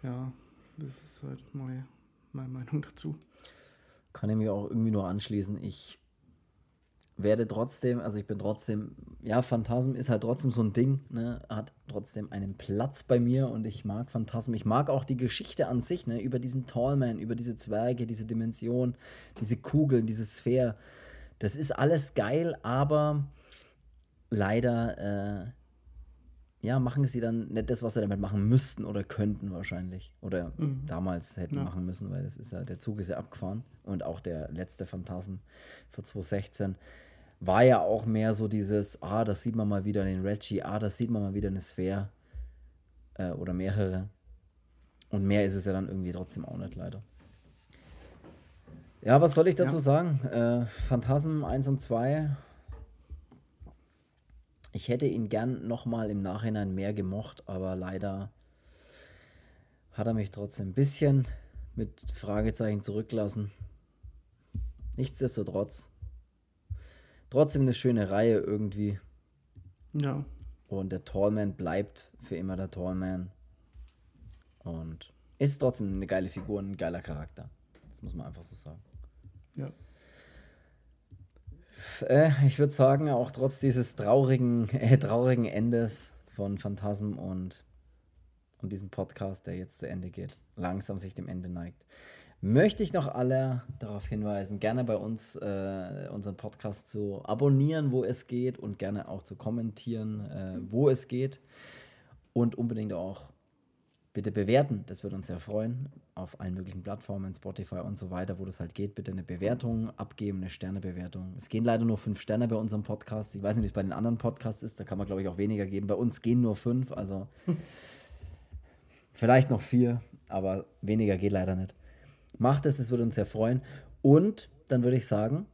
ja, das ist halt meine, meine Meinung dazu. Kann ich mir auch irgendwie nur anschließen. Ich werde trotzdem, also ich bin trotzdem, ja, Phantasm ist halt trotzdem so ein Ding, ne, hat trotzdem einen Platz bei mir und ich mag Phantasm. Ich mag auch die Geschichte an sich, ne, über diesen Tallman, über diese Zwerge, diese Dimension, diese Kugeln, diese Sphäre. Das ist alles geil, aber leider äh, ja, machen sie dann nicht das, was sie damit machen müssten oder könnten wahrscheinlich. Oder mhm. damals hätten ja. machen müssen, weil das ist ja, der Zug ist ja abgefahren. Und auch der letzte Phantasm für 2016 war ja auch mehr so dieses, ah, das sieht man mal wieder den Reggie, ah, das sieht man mal wieder eine Sphäre äh, oder mehrere. Und mehr ist es ja dann irgendwie trotzdem auch nicht, leider. Ja, was soll ich dazu ja. sagen? Äh, Phantasm 1 und 2 ich hätte ihn gern nochmal im Nachhinein mehr gemocht, aber leider hat er mich trotzdem ein bisschen mit Fragezeichen zurückgelassen. Nichtsdestotrotz. Trotzdem eine schöne Reihe irgendwie. Ja. Und der Tallman bleibt für immer der Tallman. Und ist trotzdem eine geile Figur, ein geiler Charakter. Das muss man einfach so sagen. Ja äh, ich würde sagen, auch trotz dieses traurigen, äh, traurigen Endes von Phantasm und, und diesem Podcast, der jetzt zu Ende geht, langsam sich dem Ende neigt, möchte ich noch alle darauf hinweisen, gerne bei uns äh, unseren Podcast zu abonnieren, wo es geht und gerne auch zu kommentieren, äh, wo es geht und unbedingt auch bitte bewerten. Das würde uns sehr freuen. Auf allen möglichen Plattformen, Spotify und so weiter, wo das halt geht. Bitte eine Bewertung abgeben, eine Sternebewertung. Es gehen leider nur fünf Sterne bei unserem Podcast. Ich weiß nicht, wie es bei den anderen Podcasts ist. Da kann man, glaube ich, auch weniger geben. Bei uns gehen nur fünf. Also vielleicht noch vier, aber weniger geht leider nicht. Macht es, es würde uns sehr freuen. Und dann würde ich sagen,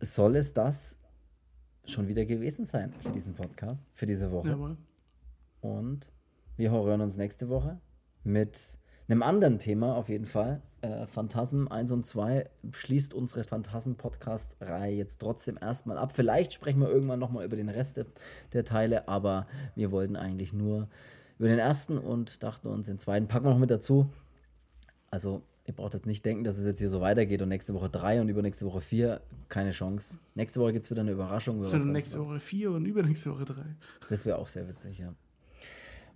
soll es das schon wieder gewesen sein für diesen Podcast, für diese Woche. Jawohl. Und wir hören uns nächste Woche mit einem anderen Thema auf jeden Fall. Äh, Phantasm 1 und 2 schließt unsere Phantasm-Podcast-Reihe jetzt trotzdem erstmal ab. Vielleicht sprechen wir irgendwann nochmal über den Rest der, der, Teile, aber wir wollten eigentlich nur über den ersten und dachten uns, den zweiten packen wir noch mit dazu. Also, ihr braucht jetzt nicht denken, dass es jetzt hier so weitergeht und nächste Woche drei und übernächste Woche vier. Keine Chance. Nächste Woche gibt es wieder eine Überraschung. Über nächste Woche vier und übernächste Woche drei. Das wäre auch sehr witzig, ja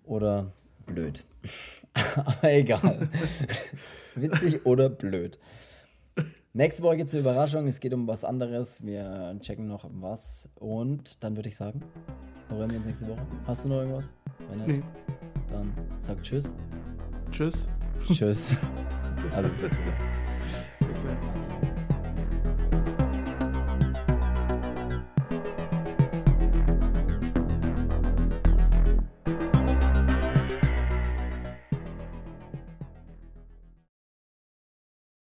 oder blöd. Aber egal. Witzig oder blöd. Nächste Woche gibt es eine Überraschung. Es geht um was anderes. Wir checken noch was. Und dann würde ich sagen, hören wir uns nächste Woche. Hast du noch irgendwas? Wenn nicht, nee. dann sag Tschüss. Tschüss. Tschüss. Also bis nächste Woche. Bis dann.